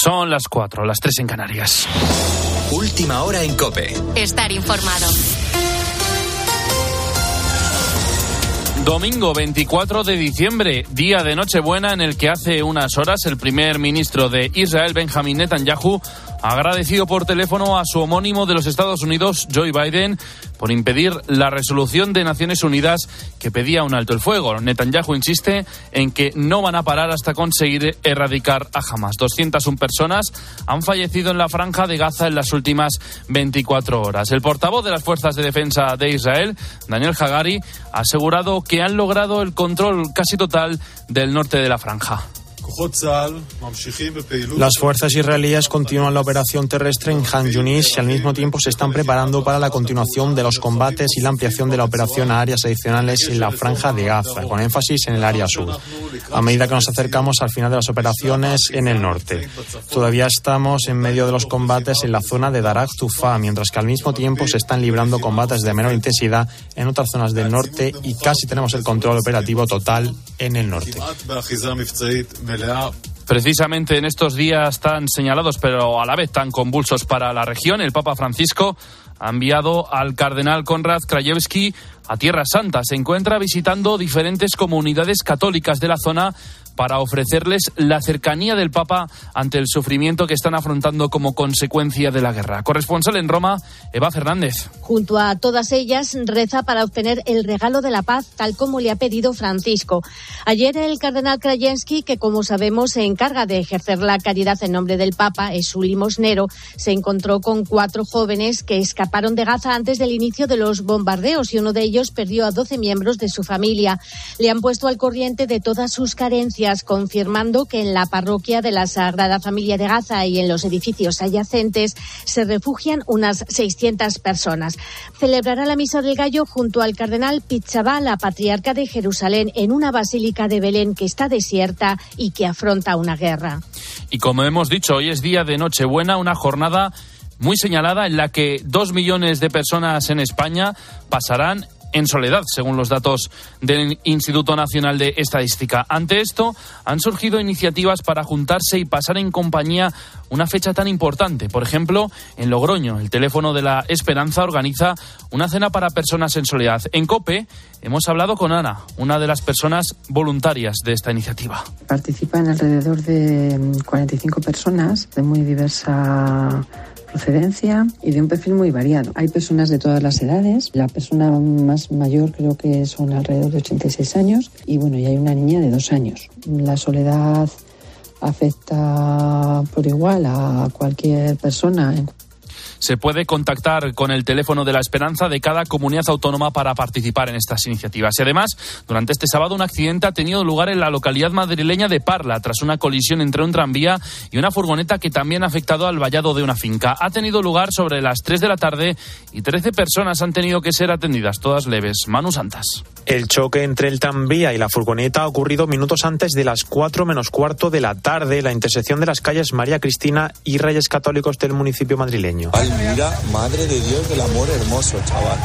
Son las 4, las 3 en Canarias. Última hora en Cope. Estar informado. Domingo 24 de diciembre, día de Nochebuena en el que hace unas horas el primer ministro de Israel, Benjamin Netanyahu, agradecido por teléfono a su homónimo de los Estados Unidos, Joe Biden, por impedir la resolución de Naciones Unidas que pedía un alto el fuego. Netanyahu insiste en que no van a parar hasta conseguir erradicar a Hamas. 201 personas han fallecido en la franja de Gaza en las últimas 24 horas. El portavoz de las Fuerzas de Defensa de Israel, Daniel Hagari, ha asegurado que han logrado el control casi total del norte de la franja. Las fuerzas israelíes continúan la operación terrestre en Han Yunis y al mismo tiempo se están preparando para la continuación de los combates y la ampliación de la operación a áreas adicionales en la franja de Gaza, con énfasis en el área sur, a medida que nos acercamos al final de las operaciones en el norte. Todavía estamos en medio de los combates en la zona de Darak Tufa, mientras que al mismo tiempo se están librando combates de menor intensidad en otras zonas del norte y casi tenemos el control operativo total en el norte. Precisamente en estos días tan señalados, pero a la vez tan convulsos para la región, el Papa Francisco ha enviado al cardenal Konrad Krajewski a Tierra Santa. Se encuentra visitando diferentes comunidades católicas de la zona para ofrecerles la cercanía del Papa ante el sufrimiento que están afrontando como consecuencia de la guerra. Corresponsal en Roma, Eva Fernández. Junto a todas ellas, reza para obtener el regalo de la paz, tal como le ha pedido Francisco. Ayer el cardenal Krajewski, que como sabemos se encarga de ejercer la caridad en nombre del Papa, es su limosnero, se encontró con cuatro jóvenes que escaparon de Gaza antes del inicio de los bombardeos y uno de ellos perdió a doce miembros de su familia. Le han puesto al corriente de todas sus carencias confirmando que en la parroquia de la Sagrada Familia de Gaza y en los edificios adyacentes se refugian unas 600 personas. Celebrará la Misa del Gallo junto al cardenal Pizzabal, la patriarca de Jerusalén, en una basílica de Belén que está desierta y que afronta una guerra. Y como hemos dicho, hoy es día de Nochebuena, una jornada muy señalada en la que dos millones de personas en España pasarán en soledad, según los datos del Instituto Nacional de Estadística. Ante esto, han surgido iniciativas para juntarse y pasar en compañía una fecha tan importante. Por ejemplo, en Logroño, el teléfono de la Esperanza organiza una cena para personas en soledad. En COPE hemos hablado con Ana, una de las personas voluntarias de esta iniciativa. Participan alrededor de 45 personas de muy diversa procedencia y de un perfil muy variado. Hay personas de todas las edades, la persona más mayor creo que son alrededor de 86 años y bueno, y hay una niña de dos años. La soledad afecta por igual a cualquier persona se puede contactar con el teléfono de la esperanza de cada comunidad autónoma para participar en estas iniciativas. Y además, durante este sábado un accidente ha tenido lugar en la localidad madrileña de Parla tras una colisión entre un tranvía y una furgoneta que también ha afectado al vallado de una finca. Ha tenido lugar sobre las 3 de la tarde y 13 personas han tenido que ser atendidas, todas leves. Manu Santas. El choque entre el tranvía y la furgoneta ha ocurrido minutos antes de las 4 menos cuarto de la tarde, la intersección de las calles María Cristina y Reyes Católicos del municipio madrileño. Ay, mira, madre de Dios del amor hermoso, chaval.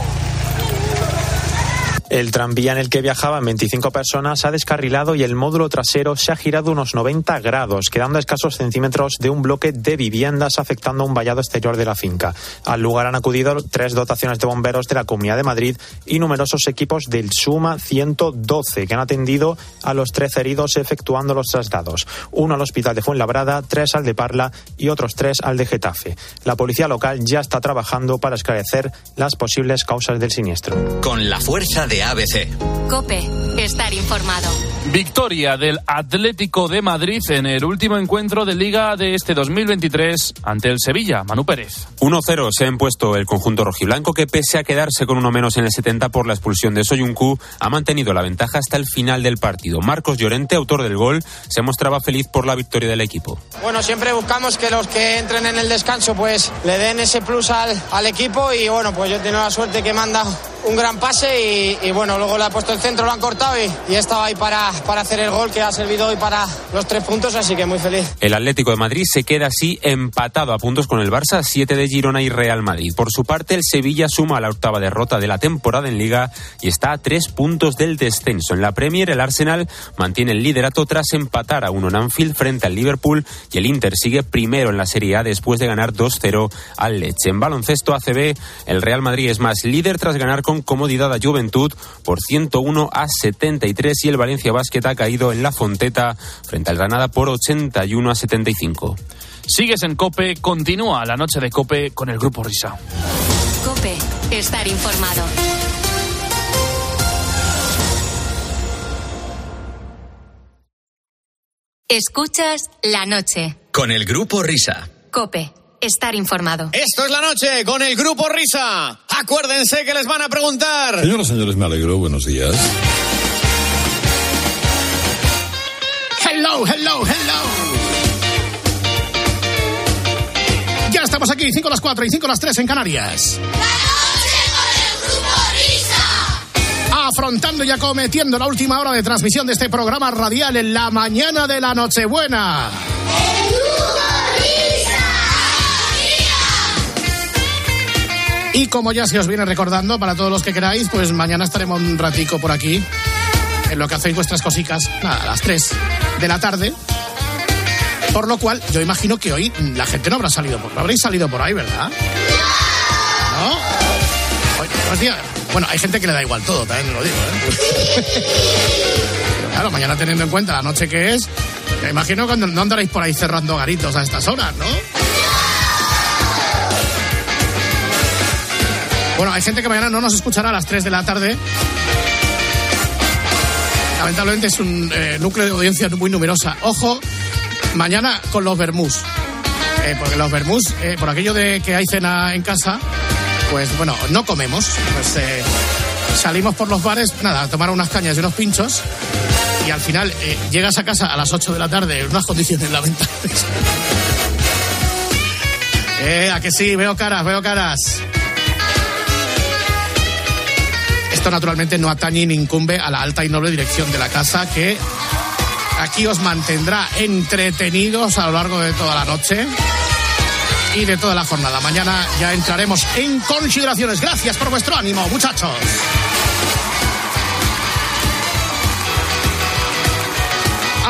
El tranvía en el que viajaban 25 personas ha descarrilado y el módulo trasero se ha girado unos 90 grados, quedando a escasos centímetros de un bloque de viviendas afectando un vallado exterior de la finca. Al lugar han acudido tres dotaciones de bomberos de la Comunidad de Madrid y numerosos equipos del Suma 112 que han atendido a los 13 heridos efectuando los traslados. Uno al hospital de Fuenlabrada, tres al de Parla y otros tres al de Getafe. La policía local ya está trabajando para esclarecer las posibles causas del siniestro. Con la fuerza de ABC. Cope, estar informado. Victoria del Atlético de Madrid en el último encuentro de Liga de este 2023 ante el Sevilla. Manu Pérez. 1-0 se ha impuesto el conjunto rojiblanco que pese a quedarse con uno menos en el 70 por la expulsión de Soyuncu, ha mantenido la ventaja hasta el final del partido. Marcos Llorente, autor del gol, se mostraba feliz por la victoria del equipo. Bueno, siempre buscamos que los que entren en el descanso pues le den ese plus al, al equipo y bueno, pues yo tengo la suerte que manda un gran pase y, bueno, luego le ha puesto el centro, lo han cortado y, estaba ahí para, para hacer el gol que ha servido hoy para los tres puntos, así que muy feliz. El Atlético de Madrid se queda así empatado a puntos con el Barça, siete de Girona y Real Madrid. Por su parte, el Sevilla suma la octava derrota de la temporada en Liga y está a tres puntos del descenso. En la Premier, el Arsenal mantiene el liderato tras empatar a uno en Anfield frente al Liverpool y el Inter sigue primero en la Serie A después de ganar 2-0 al Leche. En baloncesto ACB, el Real Madrid es más líder tras ganar con comodidad a Juventud por 101 a 73 y el Valencia Basket ha caído en la Fonteta frente al Granada por 81 a 75. Sigues en Cope, continúa la noche de Cope con el Grupo Risa. Cope, estar informado. Escuchas la noche. Con el Grupo Risa. Cope, estar informado. Esto es la noche con el Grupo Risa. Acuérdense que les van a preguntar. Señoras, señores, me alegro. Buenos días. Hello, hello, hello. Ya estamos aquí, 5 a las 4 y 5 a las 3 en Canarias. Afrontando y acometiendo la última hora de transmisión de este programa radial en la mañana de la Nochebuena. Y como ya se os viene recordando, para todos los que queráis, pues mañana estaremos un ratico por aquí, en lo que hacéis vuestras cositas, a las 3 de la tarde. Por lo cual, yo imagino que hoy la gente no habrá salido por, no habréis salido por ahí, ¿verdad? ¿No? Días. Bueno, hay gente que le da igual todo, también lo digo, ¿eh? Claro, mañana teniendo en cuenta la noche que es, me imagino que no andaréis por ahí cerrando garitos a estas horas, ¿no? Bueno, hay gente que mañana no nos escuchará a las 3 de la tarde. Lamentablemente es un eh, núcleo de audiencia muy numerosa. Ojo, mañana con los Bermús. Eh, porque los Bermús, eh, por aquello de que hay cena en casa, pues bueno, no comemos. Pues eh, salimos por los bares, nada, a tomar unas cañas y unos pinchos. Y al final eh, llegas a casa a las 8 de la tarde en unas condiciones lamentables. Eh, a que sí, veo caras, veo caras. Naturalmente no atañe ni incumbe a la alta y noble dirección de la casa que aquí os mantendrá entretenidos a lo largo de toda la noche y de toda la jornada. Mañana ya entraremos en consideraciones. Gracias por vuestro ánimo, muchachos.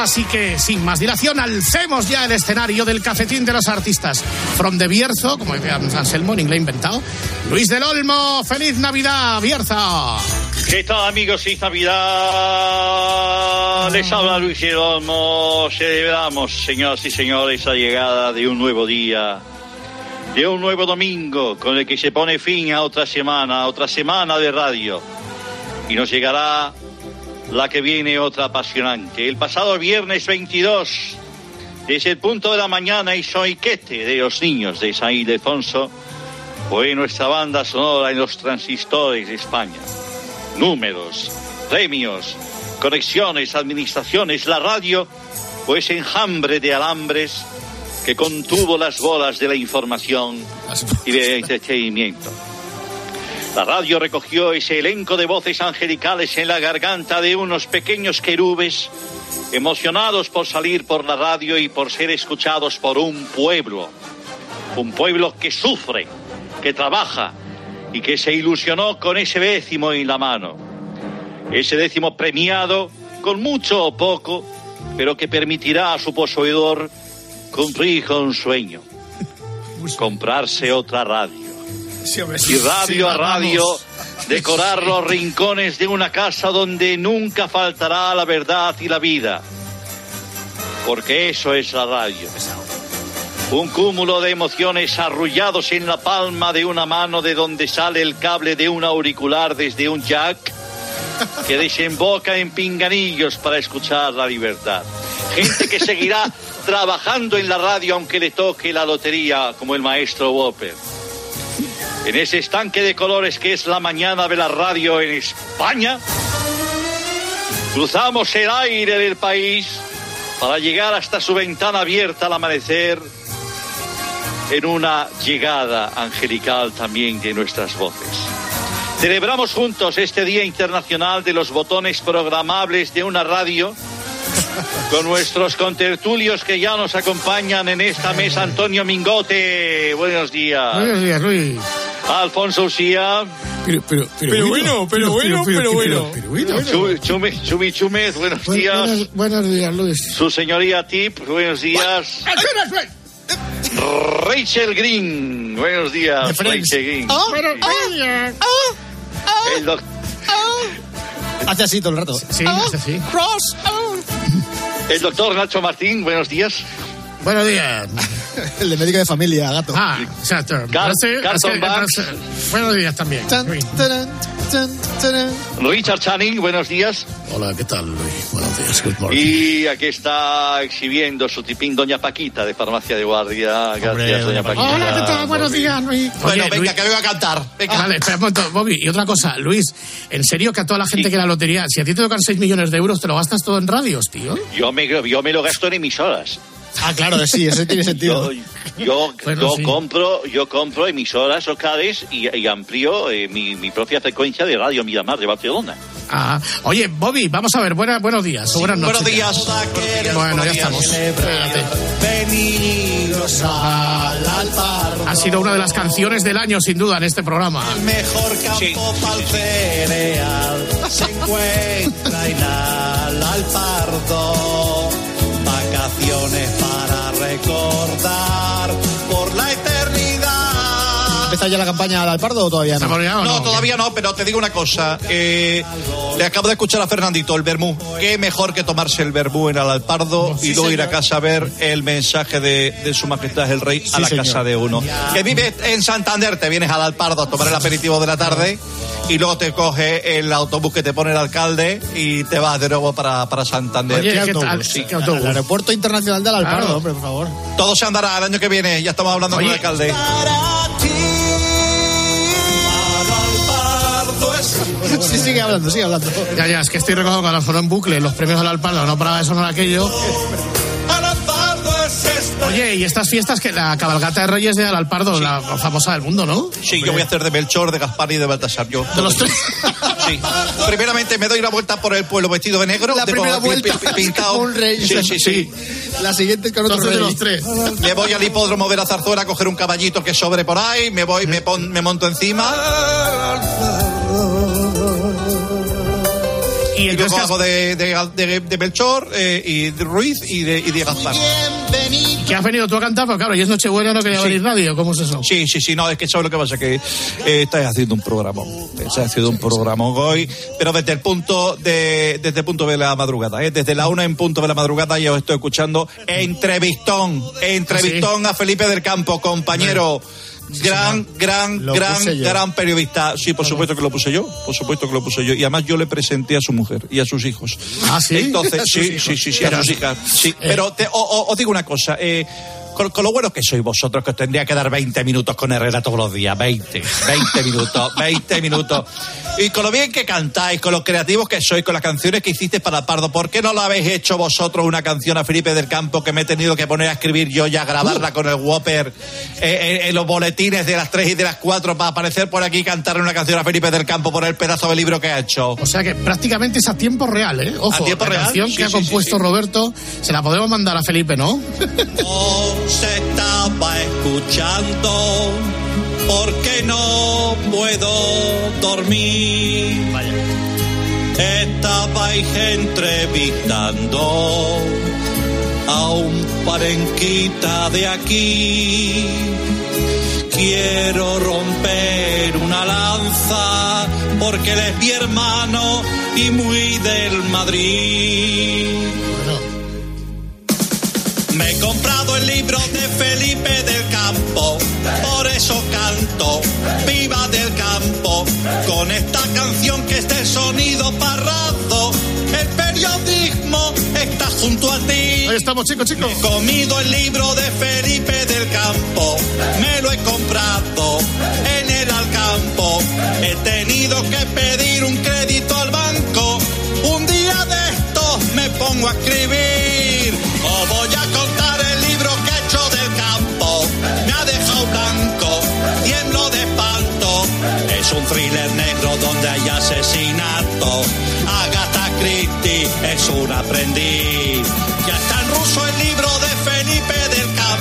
Así que, sin más dilación, alcemos ya el escenario del cafetín de los artistas. From de Bierzo, como decía Anselmo, en inglés inventado. Luis del Olmo, feliz Navidad, Bierza. ¿Qué tal amigos? Feliz Navidad. Les habla Luis del Olmo. Celebramos, señoras y señores, la llegada de un nuevo día, de un nuevo domingo, con el que se pone fin a otra semana, a otra semana de radio. Y nos llegará la que viene otra apasionante. El pasado viernes 22, desde el punto de la mañana y soiquete de los niños de San Ildefonso, fue nuestra banda sonora en los transistores de España. Números, premios, conexiones, administraciones, la radio, pues enjambre de alambres que contuvo las bolas de la información y del entretenimiento. La radio recogió ese elenco de voces angelicales en la garganta de unos pequeños querubes, emocionados por salir por la radio y por ser escuchados por un pueblo. Un pueblo que sufre, que trabaja y que se ilusionó con ese décimo en la mano. Ese décimo premiado con mucho o poco, pero que permitirá a su poseedor cumplir con un sueño. Comprarse otra radio y radio a radio decorar los rincones de una casa donde nunca faltará la verdad y la vida. Porque eso es la radio. Un cúmulo de emociones arrullados en la palma de una mano de donde sale el cable de un auricular desde un jack que desemboca en pinganillos para escuchar la libertad. Gente que seguirá trabajando en la radio aunque le toque la lotería como el maestro Whopper en ese estanque de colores que es la mañana de la radio en España, cruzamos el aire del país para llegar hasta su ventana abierta al amanecer en una llegada angelical también de nuestras voces. Celebramos juntos este Día Internacional de los Botones Programables de una radio con nuestros contertulios que ya nos acompañan en esta mesa. Antonio Mingote, buenos días. Buenos días, Luis. Alfonso Usía. Pero, pero, Pero bueno, pero bueno, pero bueno. pero Chumi Chúmez, buenos Bu- días. Buenos, buenos días, Luis. Su señoría Tip, buenos días. Rachel Green, buenos días. Rachel Green. Ah, Buenos ah, días. ah, El doc- ah. Hace así todo el rato. Sí, hace así. Ross, ah. el doctor Nacho Martín, buenos días. Buenos días. El de médico de familia, gato. Ah, exacto. Buenos días también. Chan, Luis. tarán, chan, tarán. Richard Channing, buenos días. Hola, ¿qué tal, Luis? Buenos días. Good morning. Y aquí está exhibiendo su tipín Doña Paquita de Farmacia de Guardia. Gracias, Doña Paquita. Hola, ¿qué tal? Buenos días, Luis. Bueno, Oye, venga, Luis- que vengo a cantar. Venga. Vale, espera un momento, Bobby. Y otra cosa, Luis, ¿en serio que a toda la gente que la lotería, si a ti te tocan 6 millones de euros, te lo gastas todo en radios, tío? Yo me, yo me lo gasto en emisoras. Ah, claro, sí, eso tiene sentido. Yo, yo, Bueno, yo sí. compro yo compro emisoras locales y, y amplío eh, mi, mi propia frecuencia de Radio Miramar de Barcelona. Ah, oye, Bobby, vamos a ver, buena- buenos días o buenas noches. Buenos días. Bueno, ya estamos. Al. Ha sido una de las canciones del año, sin duda, en este programa. El mejor campo sí, sí. cereal se encuentra en al Alpardo. Vacaciones para recordar ¿Empezado ya la campaña al Alpardo o todavía ¿Estamos ya o No, no? todavía no, pero te digo una cosa. eh, le acabo de escuchar a Fernandito, el vermú. Qué mejor que tomarse el vermú en el Alpardo y luego ir a casa a ver el mensaje de, de su majestad el rey a Sí, la señor. casa de uno. Que vive en Santander, te vienes al Alpardo a tomar el aperitivo de la tarde y luego te coge el autobús que te pone el alcalde y te vas de nuevo para, para Santander. Oye, ¿Qué ¿qué tal? autobús? Sí, ¿qué autobús? El aeropuerto internacional del Alpardo, Claro. hombre, por favor. Todo se andará el año que viene, ya estamos hablando con Oye. el alcalde. Sí, sigue hablando, sigue hablando. Ya, ya, es que estoy recordando cuando sonó en bucle los premios al Alpardo, no paraba de sonar aquello. Oye, y estas fiestas que la cabalgata de Reyes de Alpardo, la famosa del mundo, ¿no? Sí, yo voy a hacer de Melchor, de Gaspar y de Baltasar. Yo. De los tres. Sí. Primeramente me doy una vuelta por el pueblo vestido de negro. La de- primera vuelta pi- pintado. un rey. Sí, sí, sí. La siguiente con otro Entonces de los tres. Me voy al hipódromo de la zarzuela a coger un caballito que sobre por ahí, me voy, me, pon- me monto encima Y entonces, hago de, de, de- de Melchor eh, y de Ruiz y de, y de Gaspar. ¿qué has venido tú a cantar? Pues claro, y es Nochebuena, no quería Sí. venir nadie, ¿o ¿cómo es eso? Sí, sí, sí, no, es que sabes lo que pasa, que eh, estáis haciendo un programa, estáis haciendo un programa hoy, pero desde el punto de, desde el punto de la madrugada, ¿eh? desde la una en punto de la madrugada ya os estoy escuchando entrevistón, entrevistón a Felipe del Campo, compañero. Gran, gran, Lo gran, gran periodista. Sí, por supuesto que lo puse yo. Por supuesto que lo puse yo. Y además yo le presenté a su mujer y a sus hijos. Ah, ¿sí? Entonces, sí, sí, sí, sí, a sus hijas. Sí, pero te- o- o- os digo una cosa. Eh, con, con lo bueno que sois vosotros, que os tendría que dar 20 minutos con Herrera todos los días. 20, 20 minutos, 20 minutos. Y con lo bien que cantáis, con los creativos que sois, con las canciones que hicisteis para Pardo, ¿por qué no lo habéis hecho vosotros una canción a Felipe del Campo que me he tenido que poner a escribir yo y a grabarla con el Whopper eh, eh, en los boletines de las 3 y de las 4 para aparecer por aquí y cantar una canción a Felipe del Campo por el pedazo de libro que ha hecho? O sea que prácticamente es a tiempo real, ¿eh? Ojo, A tiempo la real, canción sí, que ha compuesto sí. Roberto, se la podemos mandar a Felipe, ¿no? No se estaba escuchando porque no puedo dormir. Estabais entrevistando a un parenquita de aquí. Quiero romper una lanza porque él es mi hermano y muy del Madrid. Me he comprado el libro de Felipe del Campo, por eso canto, viva del campo, con esta canción que es de sonido parrado, el periodismo está junto a ti. Ahí estamos, chicos, chicos. He comido el libro de Felipe del Campo, me lo he comprado en el Alcampo, he tenido que pedir un crédito al banco, un día de estos me pongo a escribir, un thriller negro donde hay asesinato. Agatha Christie es un aprendiz. Ya está en ruso el libro de Felipe del Campo.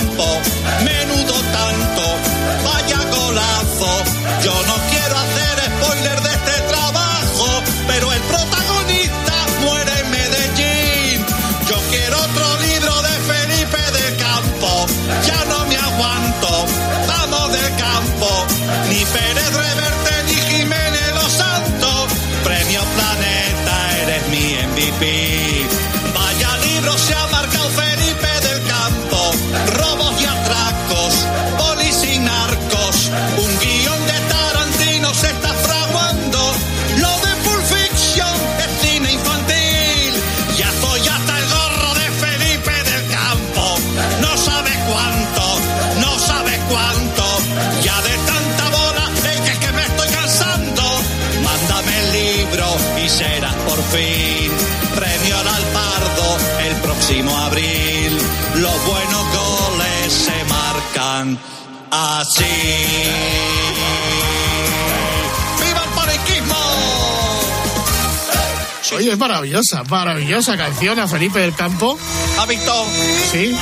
Es maravillosa, maravillosa canción a Felipe del Campo. ¿Ha visto? Sí.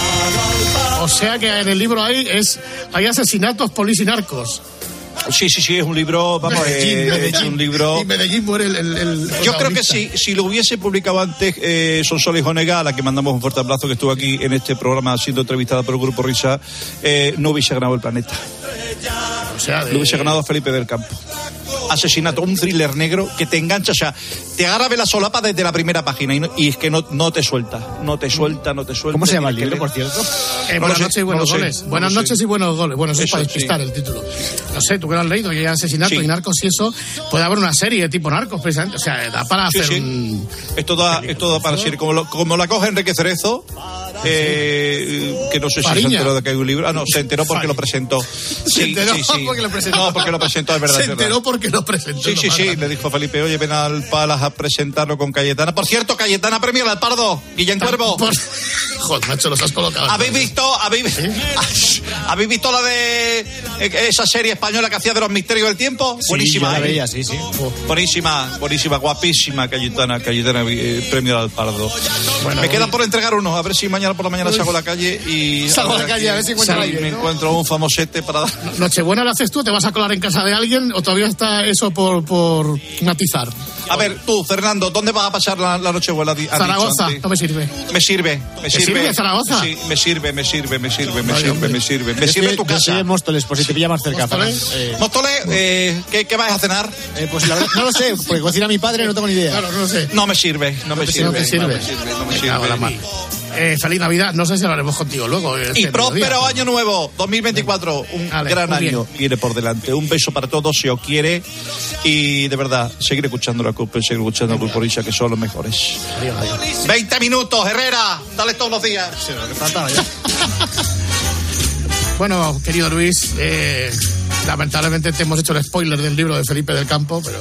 O sea que en el libro hay, es, hay asesinatos polis y narcos. Sí, sí, sí, es un libro, vamos, Medellín, eh, Medellín. es un libro... Y Medellín muere el, el- el Yo creo que si, si lo hubiese publicado antes eh, Sonsoles Onega, a la que mandamos un fuerte abrazo, que estuvo aquí en este programa siendo entrevistada por el Grupo Risa, eh, no hubiese ganado el planeta. O sea, de- Lo hubiese ganado Felipe del Campo. Asesinato, un thriller negro que te engancha, o sea, te agarra de la solapa desde la primera página y, no- y es que no, no te suelta, no te suelta, no te suelta. ¿Cómo se llama el libro, por cierto? Eh, No buenas noches y no buenos sé, goles. buenas noches sé. y buenos goles. Bueno, eso es para despistar sí. el título. No sé, tú que lo has leído, que hay asesinato Sí. y narcos y eso, puede haber una serie tipo narcos, precisamente. O sea, da para Sí, hacer sí. un... Esto da, esto da para decir, como, lo- como la coge Enrique Cerezo, eh, que no sé si se enteró de que hay un libro. Ah, no, se enteró porque lo presentó. Se enteró porque lo presentó. No, porque lo presentó, es verdad. Se verdad. enteró porque lo presentó. Sí, sí, sí, le dijo Felipe, oye, ven al Palas a presentarlo con Cayetana. Por cierto, Cayetana premio al Pardo, Guillén Cuervo. Por- Joder, macho, los has colocado. ¿Habéis visto, habéis, ¿habéis visto la de eh, esa serie española que hacía de los misterios del tiempo? buenísima. yo la ¿eh? veía, sí, sí. Buenísima, buenísima, guapísima Cayetana, Cayetana eh, premio al Pardo. Bueno, me quedan por entregar unos, a ver si mañana por la mañana salgo a la calle y... Salgo a la calle, a ver si encuentro alguien, me ¿no? encuentro un famosete para dar... Nochebuena lo haces tú, te vas a colar en casa de alguien o todavía está eso por, por matizar. A ver, tú, Fernando, ¿dónde vas a pasar la, la Nochebuena? Zaragoza, no me sirve. Me sirve, me ¿Te sirve. sirve Zaragoza? Sí, me sirve, me sirve, me sirve, me sirve, me sirve. Me Yo sirve tu Yo casa. en Móstoles, por si te pilla más cerca. ¿Móstoles? Eh, Móstoles, eh, ¿qué, ¿qué vas a cenar? eh, pues la verdad, no lo sé, porque cocina mi padre, no tengo ni idea. Claro, no lo sé. No me sirve, no me sirve. no te sirve. No me sirve, no me Me cago la. Eh, feliz Navidad, no sé si hablaremos contigo luego. este Y mediodía, próspero pero- año nuevo, 2024. Un gran año viene por delante. Un beso para todos si os quiere. Y de verdad, seguir escuchando la CUP, seguir escuchando a Pulporicha, que son los mejores. Adiós, adiós. 20 minutos, Herrera. Dale todos los días. Bueno, querido Luis, eh, lamentablemente te hemos hecho el spoiler del libro de Felipe del Campo, pero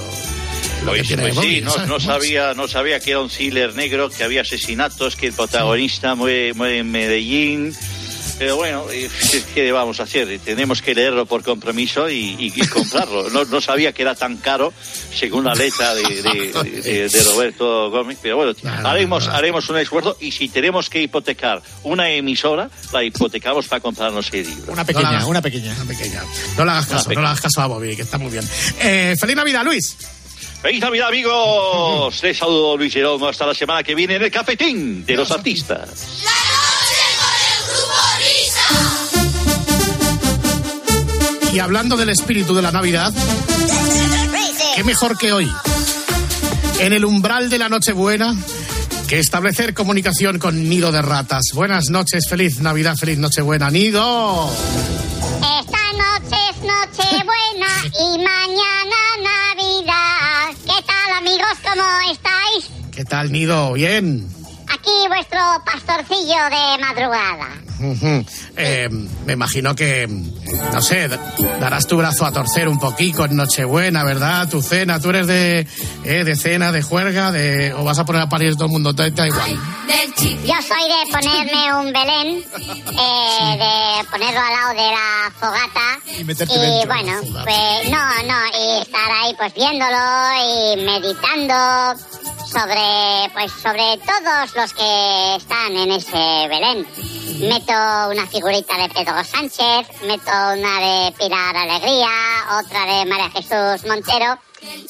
lo que Pues, tiene pues Bobby, sí, no, sabía, no sabía que era un thriller negro, que había asesinatos, que el protagonista muere, muere en Medellín. Pero bueno, ¿qué vamos a hacer? Tenemos que leerlo por compromiso y, y- y comprarlo. No, no sabía que era tan caro, según la letra de, de- de- de Roberto Gómez. Pero bueno, No, no, haremos, no, haremos un esfuerzo y si tenemos que hipotecar una emisora, la hipotecamos para comprarnos el libro. Una pequeña, una pequeña. Una pequeña. No le hagas caso, no le hagas caso a Bobby, que está muy bien. Eh, feliz Navidad, Luis. ¡Feliz Navidad, amigos! Les saludo Luis Jerónimo hasta la semana que viene en el cafetín de los artistas. Y hablando del espíritu de la Navidad, qué mejor que hoy, en el umbral de la Nochebuena, que establecer comunicación con Nido de Ratas. Buenas noches, feliz Navidad, feliz Nochebuena, Nido. Esta noche es Nochebuena y mañana ¿Cómo estáis? ¿Qué tal, Nido? Bien. Aquí vuestro pastorcillo de madrugada. Eh, me imagino que, no sé, da- darás tu brazo a torcer un poquito en Nochebuena, ¿verdad? Tu cena, tú eres de, eh, de cena, de juerga, de, o vas a poner a parir todo el mundo, da igual. Yo soy de ponerme un Belén, eh, de ponerlo al lado de la fogata. Y meterte dentro de la bueno, pues no, no, y estar ahí pues viéndolo y meditando sobre, pues sobre todos los que están en ese Belén. Meto una figurita de Pedro Sánchez, meto una de Pilar Alegría, otra de María Jesús Montero.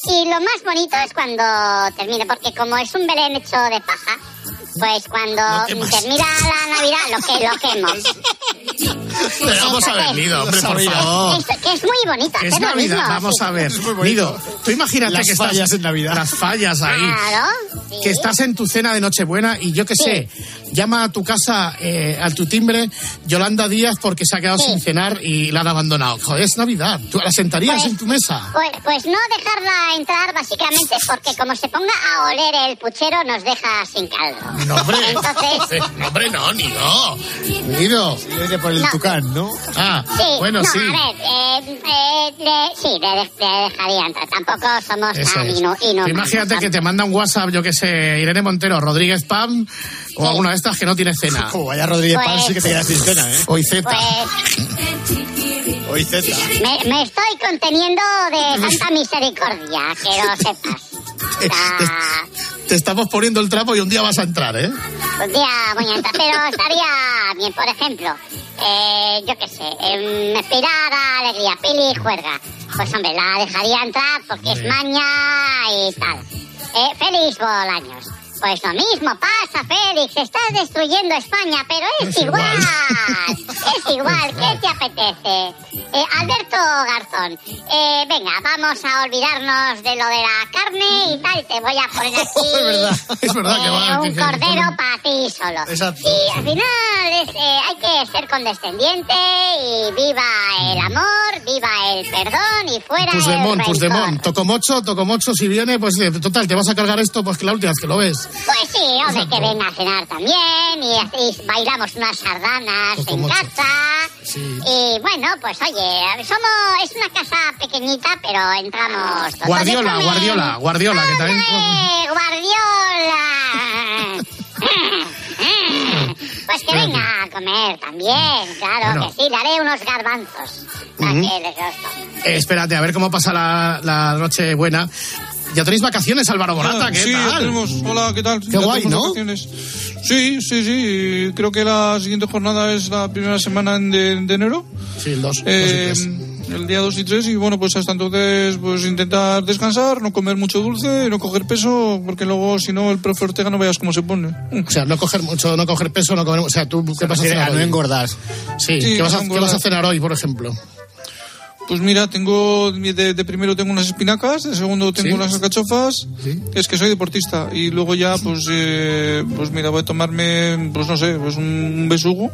Y lo más bonito es cuando termine, porque como es un Belén hecho de paja, pues cuando termina la Navidad lo que lo quemos. Pero vamos a ver, Nido, hombre, por favor. Es, que es muy bonito es Navidad, mismo, vamos sí. a ver. Nido, tú imagínate Las que estás... fallas en Navidad. Las fallas ahí. Claro, sí. Que estás en tu cena de Nochebuena y yo qué sé, llama a tu casa, eh, a tu timbre, Yolanda Díaz porque se ha quedado sin cenar y la han abandonado. Joder, es Navidad. ¿Tú la sentarías Pues- en tu mesa? Pues, pues no dejarla entrar básicamente porque como se ponga a oler el puchero nos deja sin caldo. No, hombre. Entonces, No, hombre, no, Nido. Nido. Viene por el No. tucán, ¿no? Ah, sí, bueno, no, sí. a ver, eh, eh, le- sí, le, le dejaría entrar. Tampoco somos Eso tan inu- imagínate que te manda un WhatsApp, yo qué sé, Irene Montero, Rodríguez Pam o alguna de estas que no tiene cena. Como vaya Rodríguez Pues- Paz, sí que te quedas sin cena, ¿eh? Hoy Z. Pues Hoy Z. me, me estoy conteniendo de tanta misericordia, que lo sepas. Te estamos poniendo el trapo y un día vas a entrar, ¿eh? Un día voy a entrar, pero estaría bien, por ejemplo, eh, yo qué sé, eh, Espirada, Alegría, Pili y Juerga. Pues hombre, la dejaría entrar porque es maña y tal. Eh, feliz Bolaños. Pues lo mismo pasa, Félix. Estás destruyendo España, pero es, Es igual. igual. es igual. ¿Qué te apetece? Eh, Alberto Garzón, eh, venga, vamos a olvidarnos de lo de la carne y tal. Te voy a poner aquí Es verdad, es verdad que eh, va. un que- que- cordero para ti solo. Exacto. Y al final es, eh, hay que ser condescendiente y viva el amor, viva el perdón y fuera Puigdemont, el Puigdemont. rencor. Tocomocho, Tocomocho, si viene, pues eh, total, te vas a cargar esto, pues que la última vez que lo ves. Pues sí, hombre, que venga a cenar también y, bailamos unas sardanas en casa. Sí. Y bueno, pues oye, somos, es una casa pequeñita, pero entramos todos. Guardiola, Comen- Guardiola, Guardiola, que también... ¡Hombre, Guardiola! Pues que venga a comer también, claro Bueno. que sí, le haré unos garbanzos. gusta. Eh, espérate, a ver cómo pasa la, la noche buena. ¿Ya tenéis vacaciones, Álvaro Morata? Ah, ¿Qué sí, tal? tenemos. Hola, ¿qué tal? Qué Ya guay, ¿no? vacaciones. Sí, sí, sí. Creo que la siguiente jornada es la primera semana de, de enero. Sí, el 2. Eh, el día 2 y 3 y bueno, pues hasta entonces pues intentar descansar, no comer mucho dulce, no coger peso, porque luego si no el profe Ortega no veas cómo se pone. O sea, no coger mucho, no coger peso, no comer... O sea, ¿tú qué vas a cenar a no engordar. Sí, Sí, ¿qué, vas a, no qué vas a cenar hoy, por ejemplo? Pues mira, tengo de, de primero tengo unas espinacas, de segundo tengo ¿Sí? unas alcachofas, Sí. es que soy deportista y luego ya pues eh, pues mira voy a tomarme pues no sé pues un, un besugo,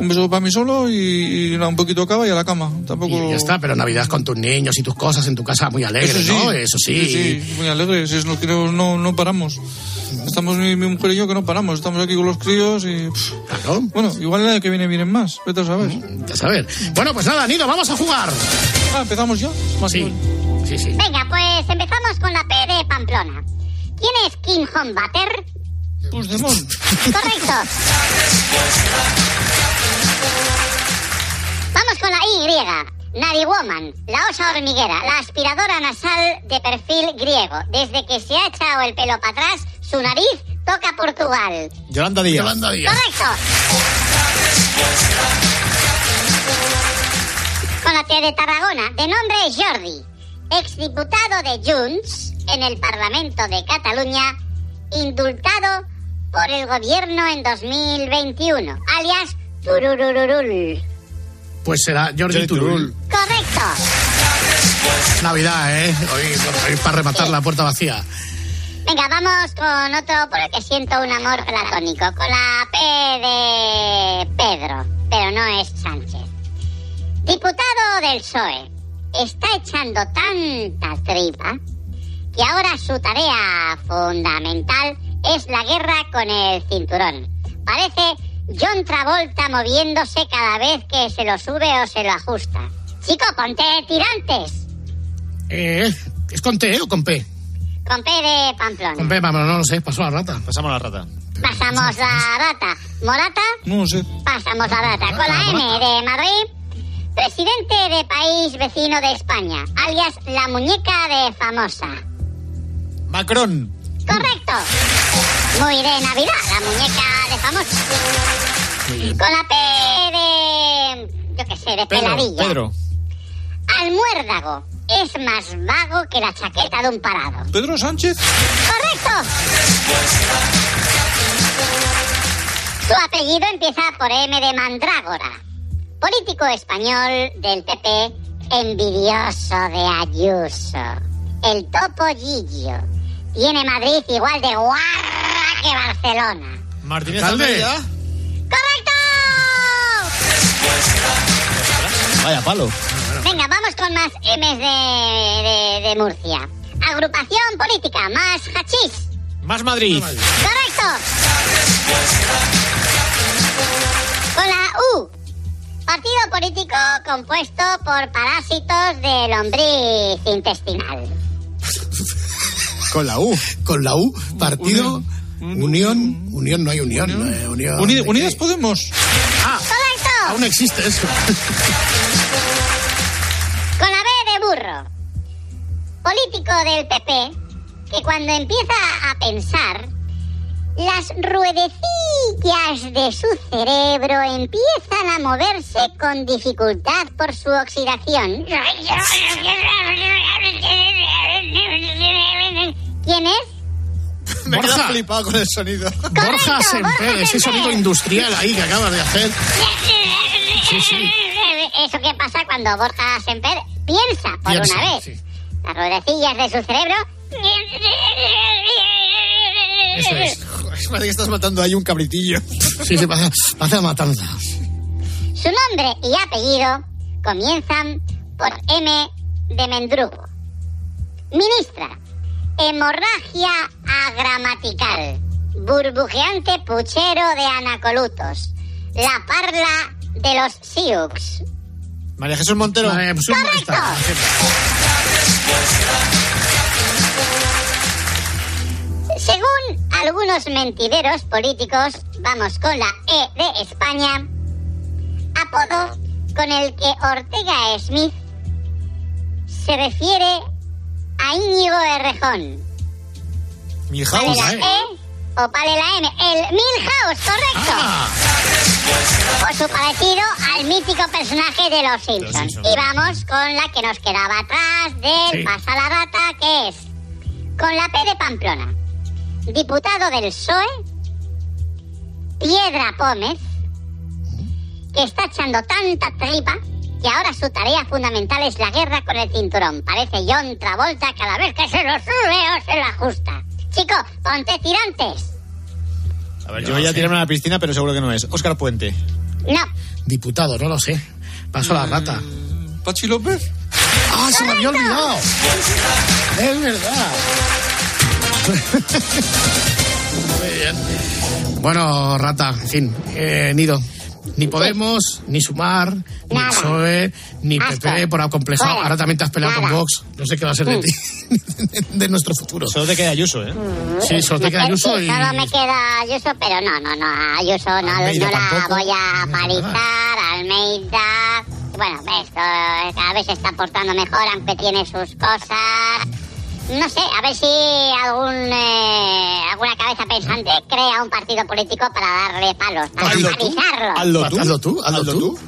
un besugo para mí solo y, y un poquito de cava y a la cama. Tampoco. Y ya está, pero Navidad con tus niños y tus cosas en tu casa muy alegre, Eso sí, ¿no? Eso sí. sí, muy alegres, es lo que no, no, paramos. Estamos mi, mi mujer y yo que no paramos, estamos aquí con los críos y pff, Claro, bueno, igual el año que viene vienen más, vete a saber. ya saber. Bueno, pues nada, Nido, vamos a jugar. Ah, empezamos ya. Más Sí, sí, sí. Venga, pues empezamos con la P de Pamplona. ¿Quién es King Home Butter? Puigdemont. Correcto. Vamos con la Y. Nari Woman, la osa hormiguera, la aspiradora nasal de perfil griego. Desde que se ha echado el pelo para atrás, su nariz toca Portugal. Yolanda Díaz. Yolanda Díaz. Correcto. Con la T de Tarragona, de nombre Jordi, exdiputado de Junts en el Parlamento de Cataluña, indultado por el gobierno en 2021, alias Tururururul. Pues será Jordi Jordi Turul. Correcto. Navidad, ¿eh? Hoy, hoy para rematar la puerta vacía. Venga, vamos con otro por el que siento un amor platónico, con la P de Pedro, pero no es Sánchez. Diputado del PSOE, está echando tanta tripa que ahora su tarea fundamental es la guerra con el cinturón. Parece John Travolta moviéndose cada vez que se lo sube o se lo ajusta. Chico, ponte tirantes. Eh, ¿Es con T eh, o con P? Con P de Pamplona. Con P, vamos, no lo sé, pasó la rata. Pasamos la rata. Pasamos la rata. Morata, No sé. pasamos la rata. Con la M de Madrid, presidente de país vecino de España, alias la muñeca de famosa. Macron. Correcto. Muy de Navidad, la muñeca de famosa. Con la P de... yo qué sé, de peladilla. Pedro. Almuérdago. Es más vago que la chaqueta de un parado. Pedro Sánchez. ¡Correcto! Su apellido empieza por M de Mandrágora. Político español del PP, envidioso de Ayuso. El topo Gillo. Tiene Madrid igual de guarra que Barcelona. Martínez. Almeida. ¡Correcto! Vaya palo. Venga, vamos con más M's de, de- de Murcia. Agrupación política, más hachís. Más Madrid. ¡Correcto! Con la U. Partido político compuesto por parásitos de lombriz intestinal. Con la U. Con la U, partido, unión, unión, no hay unión. eh, unión Uni- ¿de Unidas qué? Podemos. ¡Correcto! Aún existe eso. Con la B de burro. Político del PP que cuando empieza a pensar, las ruedecillas de su cerebro empiezan a moverse con dificultad por su oxidación. ¿Quién es? Me he Borja. quedado flipado con el sonido. Borja Semper, ese sonido industrial ahí que acabas de hacer. Sí, sí. Eso que pasa cuando Borja Semper piensa por Piensa, una vez. sí. Las ruedecillas de su cerebro. Eso es. Parece que estás matando ahí un cabritillo. Sí, sí, pasa, pasa la matanza. Su nombre y apellido comienzan por M de Mendrugo. Ministra, hemorragia agramatical, burbujeante puchero de anacolutos, la parla de los Sioux. María Jesús Montero. Pues ¡Correcto! Según algunos mentideros políticos, vamos con la E de España, apodo con el que Ortega Smith se refiere a Íñigo Errejón. ¿Vale Milhouse. la eh. E o vale la M? El Milhouse, correcto. Ah, Por su parecido al mítico personaje de Los Simpsons. Simpsons. Y vamos con la que nos quedaba atrás del Sí. Pasa la Rata, que es con la P de Pamplona. Diputado del PSOE, Piedra Pómez, que está echando tanta tripa que ahora su tarea fundamental es la guerra con el cinturón. Parece John Travolta cada vez que se lo sube o se lo ajusta. Chico, ponte tirantes. A ver, yo voy a tirarme a la piscina, pero seguro que no es. Óscar Puente. No, diputado, no lo sé. Paso la rata. Pachi López. ¡Ah, se me había olvidado! Es verdad. Muy bien. Bueno, rata, en fin, eh, Nido. Ni Podemos, ni Sumar, ni. PSOE, ni. PP por acomplejado. Ahora también te has peleado con. Vox. No sé qué va a ser de Mm. ti, de nuestro futuro. Solo te queda Ayuso, ¿eh? Sí, solo te queda Ayuso y... Solo me queda Ayuso, pero no, no, no, Ayuso no, no la tampoco. voy a No, palizar, Almeida... Bueno, esto cada vez se está portando mejor, aunque tiene sus cosas. No sé, a ver si algún eh, alguna cabeza pensante crea un partido político para darle palos, para Hazlo tú. Hazlo tú. Hazlo tú, hazlo tú.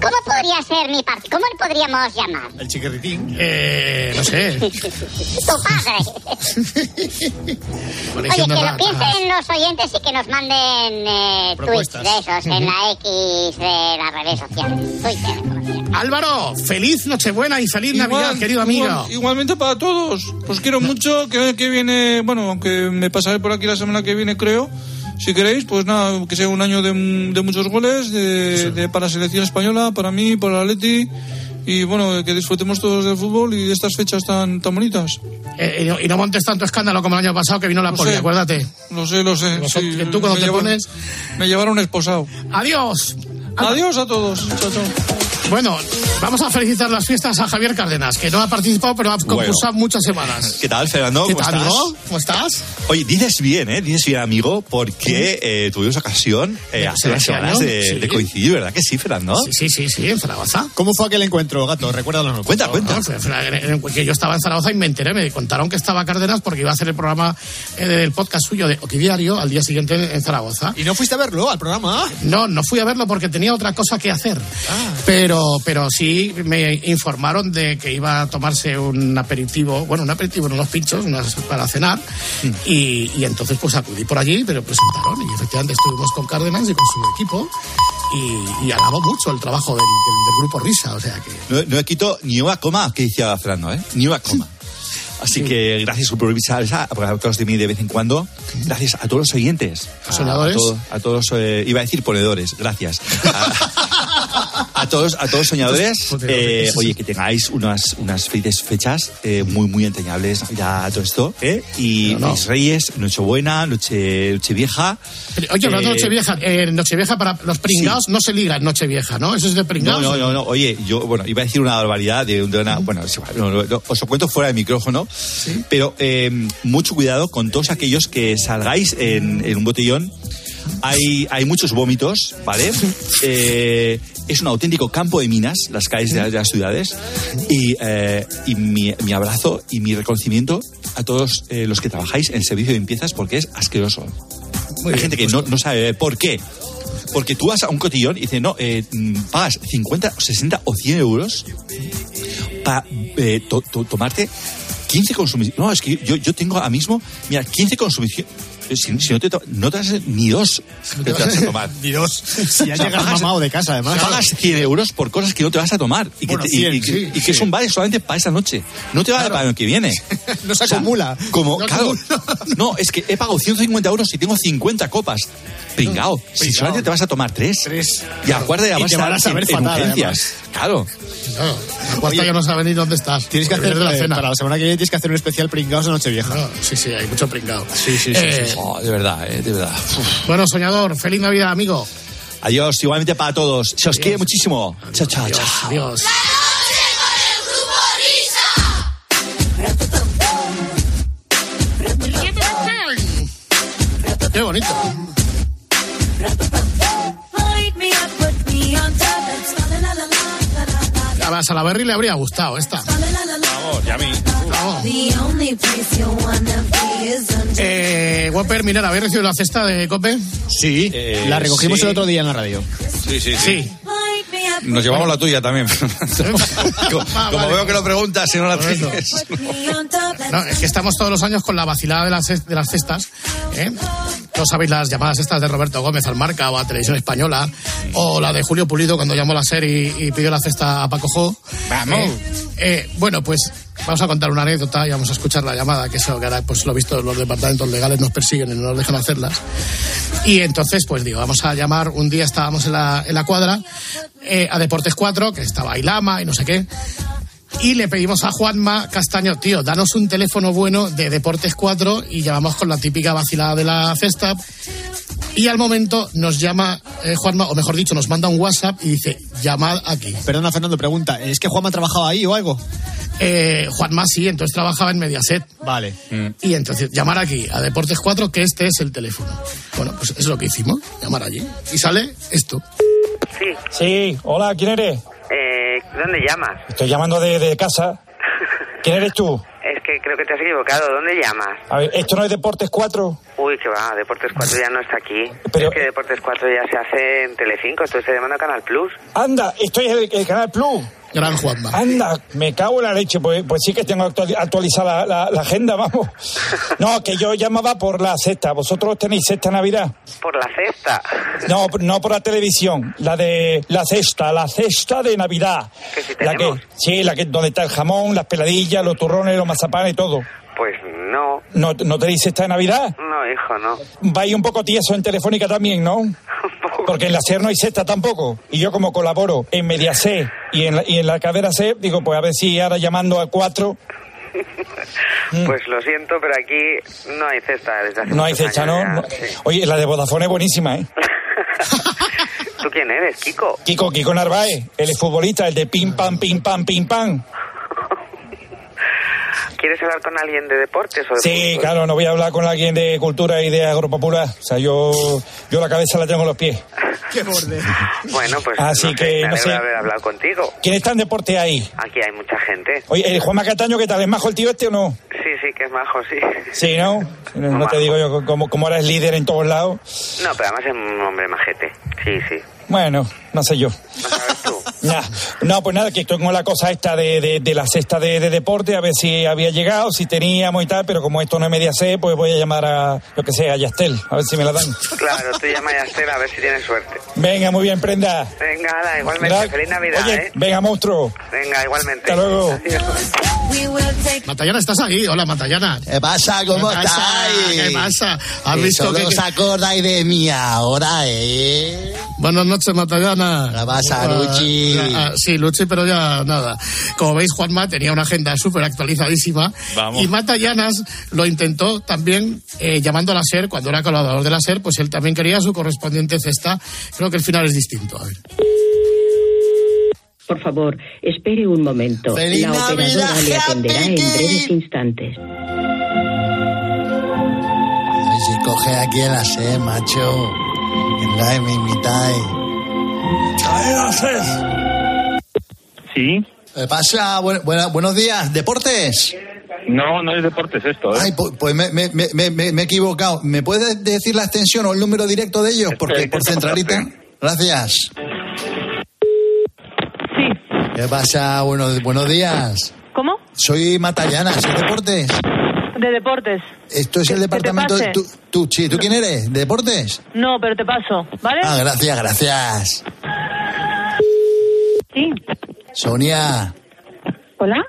¿Cómo podría ser mi partido? ¿Cómo le podríamos llamar? El chiquirritín. Eh, no sé. Tu padre. Oye, que lo piensen los oyentes y que nos manden eh, tweets de esos en la X de las redes sociales. Twitter. Álvaro, feliz Nochebuena y feliz Navidad, Igual, querido amigo. igual- igualmente para todos. Os quiero mucho. Que, que viene, bueno, aunque me pasaré por aquí la semana que viene, creo. Si queréis, pues nada, que sea un año de, de muchos goles de, de- para la selección española, para mí, para Atleti. y bueno, que disfrutemos todos del fútbol y de estas fechas tan, tan bonitas. Eh, y, no, y no montes tanto escándalo como el año pasado que vino la poli, acuérdate. Lo sé, lo sé. Vosotros- sí. que tú cuando Me te llevaron- pones- Me llevaron esposado. Adiós. Adiós a todos. Chao, chao. Bueno, vamos a felicitar las fiestas a Javier Cárdenas, que no ha participado, pero ha concursado muchas semanas. ¿Qué tal, Fernando? ¿Qué ¿Cómo tal, estás? amigo? ¿Cómo estás? Oye, dices bien, ¿eh? Dices bien, amigo, porque eh, tuvimos ocasión eh, hace unas semanas de, Sí. de coincidir, ¿verdad que sí, Fernando? Sí, sí, sí, sí, en Zaragoza. ¿Cómo fue aquel encuentro, gato? Recuérdalo. Cuenta, cuenta. No, que yo estaba en Zaragoza y me enteré, me contaron que estaba Cárdenas porque iba a hacer el programa eh, del podcast suyo de Oquidiario al día siguiente en, en Zaragoza. ¿Y no fuiste a verlo, al programa? No, no fui a verlo porque tenía otra cosa que hacer. Ah. Pero, pero sí me informaron de que iba a tomarse un aperitivo, bueno, un aperitivo, no unos pinchos, unas para cenar. Hmm. Y, y entonces pues acudí por allí, pero presentaron. Y efectivamente estuvimos con Cárdenas y con su equipo. Y, y alabó mucho el trabajo del, del- del grupo Risa. O sea que. No, no he quito ni una coma que decía Fernando, ¿eh? Ni una coma. Así que gracias por improvisar, acordaros de mí de vez en cuando. Gracias a todos los oyentes. A. A, todos- a todos, eh, iba a decir ponedores, gracias. A todos, a todos soñadores. eh, oye, que tengáis unas, unas felices fechas eh, muy, muy entrañables ya todo esto. ¿eh? Y No, no. mis reyes, Nochebuena, Noche, Nochevieja. Oye, hablando de Nochevieja, eh, Nochevieja para los pringados no se liga en Nochevieja, ¿no? Eso es de No, pringados. no, no, no. Oye, yo, bueno, iba a decir una barbaridad de, de una. Bueno, no, no, no, os lo cuento fuera de micrófono. Pero eh, mucho cuidado con todos aquellos que salgáis en, en un botellón. Hay, hay muchos vómitos, ¿vale? Eh, es un auténtico campo de minas, las calles de, de las ciudades. Y, eh, y mi, mi abrazo y mi reconocimiento a todos eh, los que trabajáis en el servicio de limpiezas porque es asqueroso. Hay gente que no, no sabe. ¿Por qué? Porque tú vas a un cotillón y dices, no, eh, mm, pagas 50, 60 o 100 euros para eh, to- to- tomarte 15 consumiciones. No, es que yo, yo tengo ahora mismo, mira, 15 consumiciones. Si, si no te no te vas a- ni dos que te vas a tomar. Ni dos. Si ya O sea, llegas pagas- mamado de casa, además. Pagas 100 euros por cosas que no te vas a tomar y que, Bueno, te- y- 100, y, que- sí, y que sí. es un vale solamente para esa noche. No te va a dar para el año que viene. No se O sea, acumula. Como, No claro, no, es que he pagado 150 euros y tengo 50 copas. Pringao. Si solamente te vas a tomar tres. Tres. Y acuerda Y vas te van a estar saber en, en fatal. Claro. La cuarta ya no sabe ni dónde estás. Tienes que hacer, de la eh, cena. para la semana que viene tienes que hacer un especial pringados de Nochevieja. No, sí, sí, hay mucho pringado. Sí, sí, sí, Eh, sí, sí. Oh, de verdad, eh, de verdad. Bueno, soñador, feliz Navidad, amigo. Adiós, igualmente para todos. Se os quiere muchísimo. Chao, chao, Adiós, chao. adiós. Qué bonito. A Salaberry le habría gustado esta. Vamos, ya a mí. Vamos. Eh, Whopper, mirar, ¿habéis recibido la cesta de Cope? Sí, Eh, la recogimos sí. el otro día en la radio. Sí, sí, Sí. Nos llevamos la tuya también. como Ah, como veo que lo preguntas, si no la tienes. No, es que estamos todos los años con la vacilada de las, de las cestas. ¿eh? Todos sabéis las llamadas estas de Roberto Gómez al Marca o a Televisión Española. O la de Julio Pulido cuando llamó la SER y, y pidió la cesta a Paco Jo. Vamos. Eh, eh, bueno, pues vamos a contar una anécdota y vamos a escuchar la llamada, que eso que ahora, pues lo visto, los departamentos legales nos persiguen y no nos dejan hacerlas. Y entonces, pues digo, vamos a llamar, un día estábamos en la, en la cuadra, eh, a Deportes 4, que estaba ahí Lama y no sé qué. Y le pedimos a Juanma Castaño, tío, danos un teléfono bueno de Deportes 4 y llamamos con la típica vacilada de la cesta. Y al momento nos llama eh, Juanma, o mejor dicho, nos manda un WhatsApp y dice, llamad aquí. Perdona, Fernando, pregunta. ¿Es que Juanma trabajaba ahí o algo? Eh, Juanma sí, entonces trabajaba en Mediaset. Vale. Y entonces llamar aquí a Deportes 4 que este es el teléfono. Bueno, pues es lo que hicimos, llamar allí. Y sale esto. Sí, Sí, hola, ¿quién eres? ¿Dónde llamas? Estoy llamando de, de casa. ¿Quién eres tú? Es que creo que te has equivocado. ¿Dónde llamas? A ver, ¿esto no es Deportes 4? Uy, que va, Deportes 4 ya no está aquí. Pero- Es que Deportes 4 ya se hace en Telecinco, esto está llamando a Canal Plus. Anda, esto es el, el Canal Plus. Gran Juanma. Anda, me cago en la leche, pues, pues sí que tengo actuali- actualizada la, la- la agenda, vamos. No, que yo llamaba por la cesta. ¿Vosotros tenéis cesta Navidad? Por la cesta. No, no por la televisión, la de la cesta, la cesta de Navidad. Que sí La que, tenemos. sí, la que donde está el jamón, las peladillas, los turrones, los mazapanes y todo. Pues no, ¿No, no tenéis cesta de Navidad? no, hijo, no. Vais un poco tieso en Telefónica también, ¿no? Porque en la SER no hay cesta tampoco. Y yo como colaboro en Media C y en la, y en la cadera C, digo, pues a ver si ahora llamando a cuatro... Pues lo siento, pero aquí no hay cesta desde hace No hay cesta, ¿no? años No. ya, sí. Oye, la de Vodafone es buenísima, ¿eh? ¿Tú quién eres, Kiko? Kiko, Kiko Narváez, el futbolista, el de pim pam, pim pam, pim pam. ¿Quieres hablar con alguien de deportes o de Sí, fútbol? claro, no voy a hablar con alguien de cultura y de agropopular. O sea, yo, yo la cabeza la tengo en los pies. Qué borde. Bueno, pues Así no sé, que, me no sé. haber hablado contigo. ¿Quién está en deporte ahí? Aquí hay mucha gente. Oye, ¿el Juan Macataño qué tal? ¿Es majo el tío este o no? Sí, sí, que es majo, sí. Sí, ¿no? No te digo yo, como, como eres líder en todos lados. No, pero además es un hombre majete. Sí, sí. Bueno, no sé yo. ¿No sabes tú? Nah, no, pues nada, que estoy con la cosa esta de, de, de la cesta de, de deporte, a ver si había llegado, si teníamos y tal, pero como esto no es media C, pues voy a llamar a, lo que sea, a Yastel, a ver si me la dan. Claro, tú llama a Estela a ver si tienes suerte. Venga, muy bien, prenda. Venga, hala, igualmente. Feliz Navidad, Oye, ¿eh? venga, monstruo. Venga, igualmente. Hasta luego. Matallana, ¿estás ahí? Hola, Matallana. ¿Qué pasa? ¿Cómo ¿Qué pasa? estáis? ¿Qué pasa? ¿Has Que visto solo que- os acordáis de mí ahora, eh? Buenas noches, Matallana. ¿Qué pasa, Ah, Luchi? ah, sí, Luchi, pero ya nada. Como veis, Juanma tenía una agenda súper actualizadísima. Vamos. Y Matallanas lo intentó también eh, llamando a la SER, cuando era colaborador de la SER, pues él también quería su correspondiente cesta. Creo que el final es distinto. A ver. Por favor, espere un momento. ¡Feliz La operadora Navidad, le atenderá en breves instantes. Ay, si coge aquí en la C, macho. En la de mi mitad. Sí. ¿Qué pasa? Bu- buena- buenos días. ¿Deportes? No, no es deportes esto, ¿eh? Ay, pu- pues me, me- me- me- he equivocado. ¿Me puedes decir la extensión o el número directo de ellos? Porque por centralita. Gracias. ¿Qué pasa? Buenos, buenos días. ¿Cómo? Soy Matallana, ¿soy deportes? De deportes. Esto es Que- el departamento. pase. ¿Tú, tú, sí, ¿tú quién eres? ¿De deportes? No, pero te paso, ¿vale? Ah, gracias, gracias. Sí. Sonia, ¿Hola?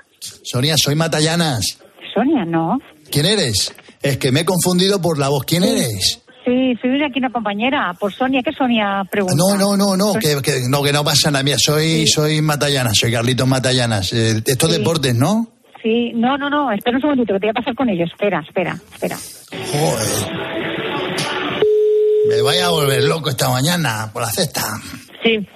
Sonia, soy Matallanas. Sonia, no. ¿Quién eres? Es que me he confundido por la voz. ¿Quién Sí. eres? Sí, soy aquí una compañera. Por Sonia, ¿qué Sonia pregunta? No, no, no, no, que, que- no, que no pasa nada. Mira, soy, soy Matallanas, soy Carlitos Matallanas. Eh, esto es Sí. deportes, ¿no? Sí, no, no, no. Espera un segundito, que te voy a pasar con ellos. Espera, espera, espera. Me vaya a volver loco esta mañana por la cesta. Sí.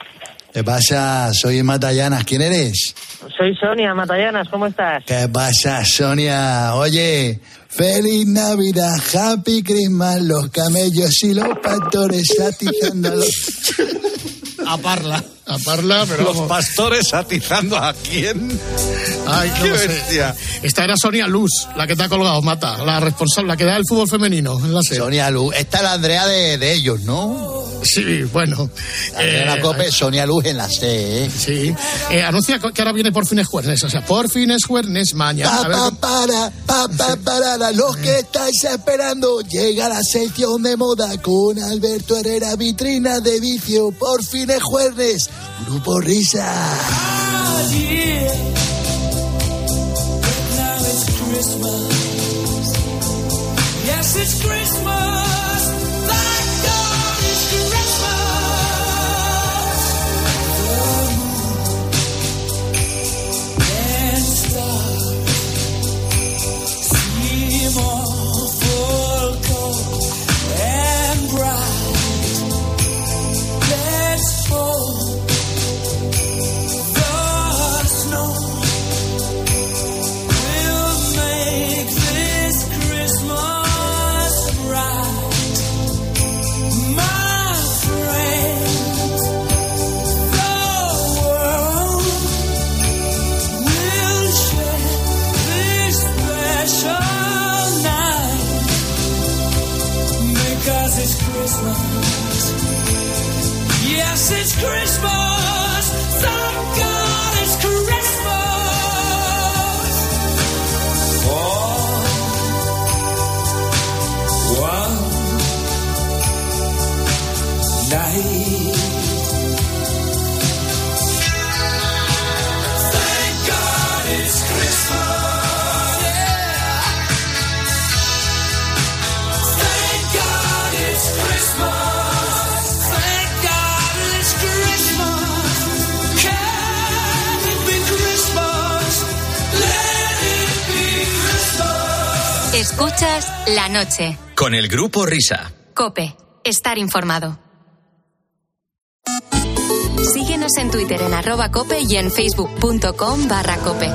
¿Qué pasa? Soy Matallanas. ¿Quién eres? Soy Sonia Matallanas, ¿cómo estás? ¿Qué pasa, Sonia? Oye, feliz Navidad, Happy Christmas, los camellos y los pastores atizando a los... A parla. A parla, pero. Los vamos. pastores atizando a quién. Ay, no Qué sé. bestia. Esta era Sonia Luz, la que te ha colgado, Mata, la responsable, la que da el fútbol femenino en la SER. Sonia Luz, esta es la Andrea de, de ellos, ¿no? Sí, bueno. Eh, la Cope, Sonia Luz en la C, ¿eh? Sí. Eh, anuncia que ahora viene por fines jueves, o sea, por fines jueves mañana. Pa, pa, para, pa, pa, para, los que estáis esperando, llega la sección de moda con Alberto Herrera, vitrina de vicio, por fines jueves, Grupo Risa. Yes, it's Christmas. Escuchas la noche. Con el grupo Risa. Cope. Estar informado. Síguenos en Twitter en arroba cope y en facebook.com barra cope.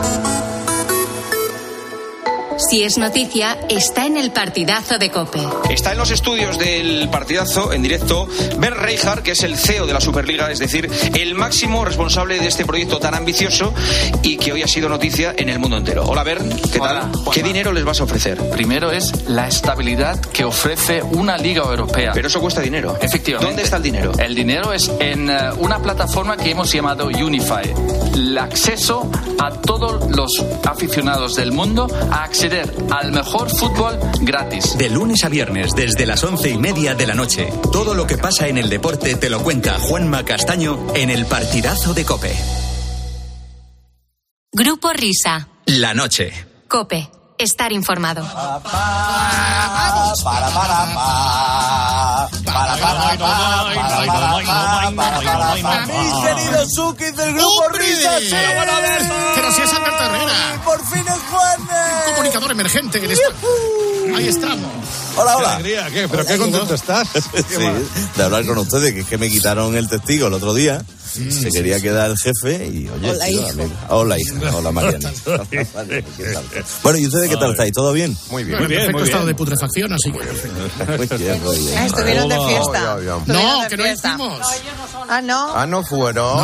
Si es noticia, está en el partidazo de cope. Está en los estudios del partidazo en directo Ben Reijard, que es el CEO de la Superliga, es decir, el máximo responsable de este proyecto tan ambicioso y que hoy ha sido noticia en el mundo entero. Hola Bern, ¿qué tal? ¿Qué dinero les vas a ofrecer? Primero es la estabilidad que ofrece una liga europea. Pero eso cuesta dinero. Efectivamente. ¿Dónde está el dinero? El dinero es en eh, una plataforma que hemos llamado Unify. El acceso a todos los aficionados del mundo a acceder al mejor fútbol gratis. De lunes a viernes, desde las once y media de la noche. Todo lo que pasa en el deporte te lo cuenta Juanma Castaño en el partidazo de Cope. Grupo Risa. La noche. Cope. Estar informado. Para, para, para, para, para, para, Mis queridos Sukis del grupo Risa, sí. Pero si es Alberto Herrera. Por fin es jueves. Comunicador emergente. en esta- Ahí estamos. Hola, hola. Alegría, ¿qué? ¿Pero qué contento estás? Sí, de hablar con ustedes, que es que me quitaron el testigo el otro día. Se quería quedar el jefe y, oye, Hola, tío, hijo. hola, hija. Hola, Mariana. Bueno, ¿y ustedes qué tal estáis? ¿Todo bien? Muy En perfecto estado de putrefacción, así que. Muy bien, muy bien. Ah, estuvieron de fiesta. No, que no hicimos. Ah, no. Ah, no fueron.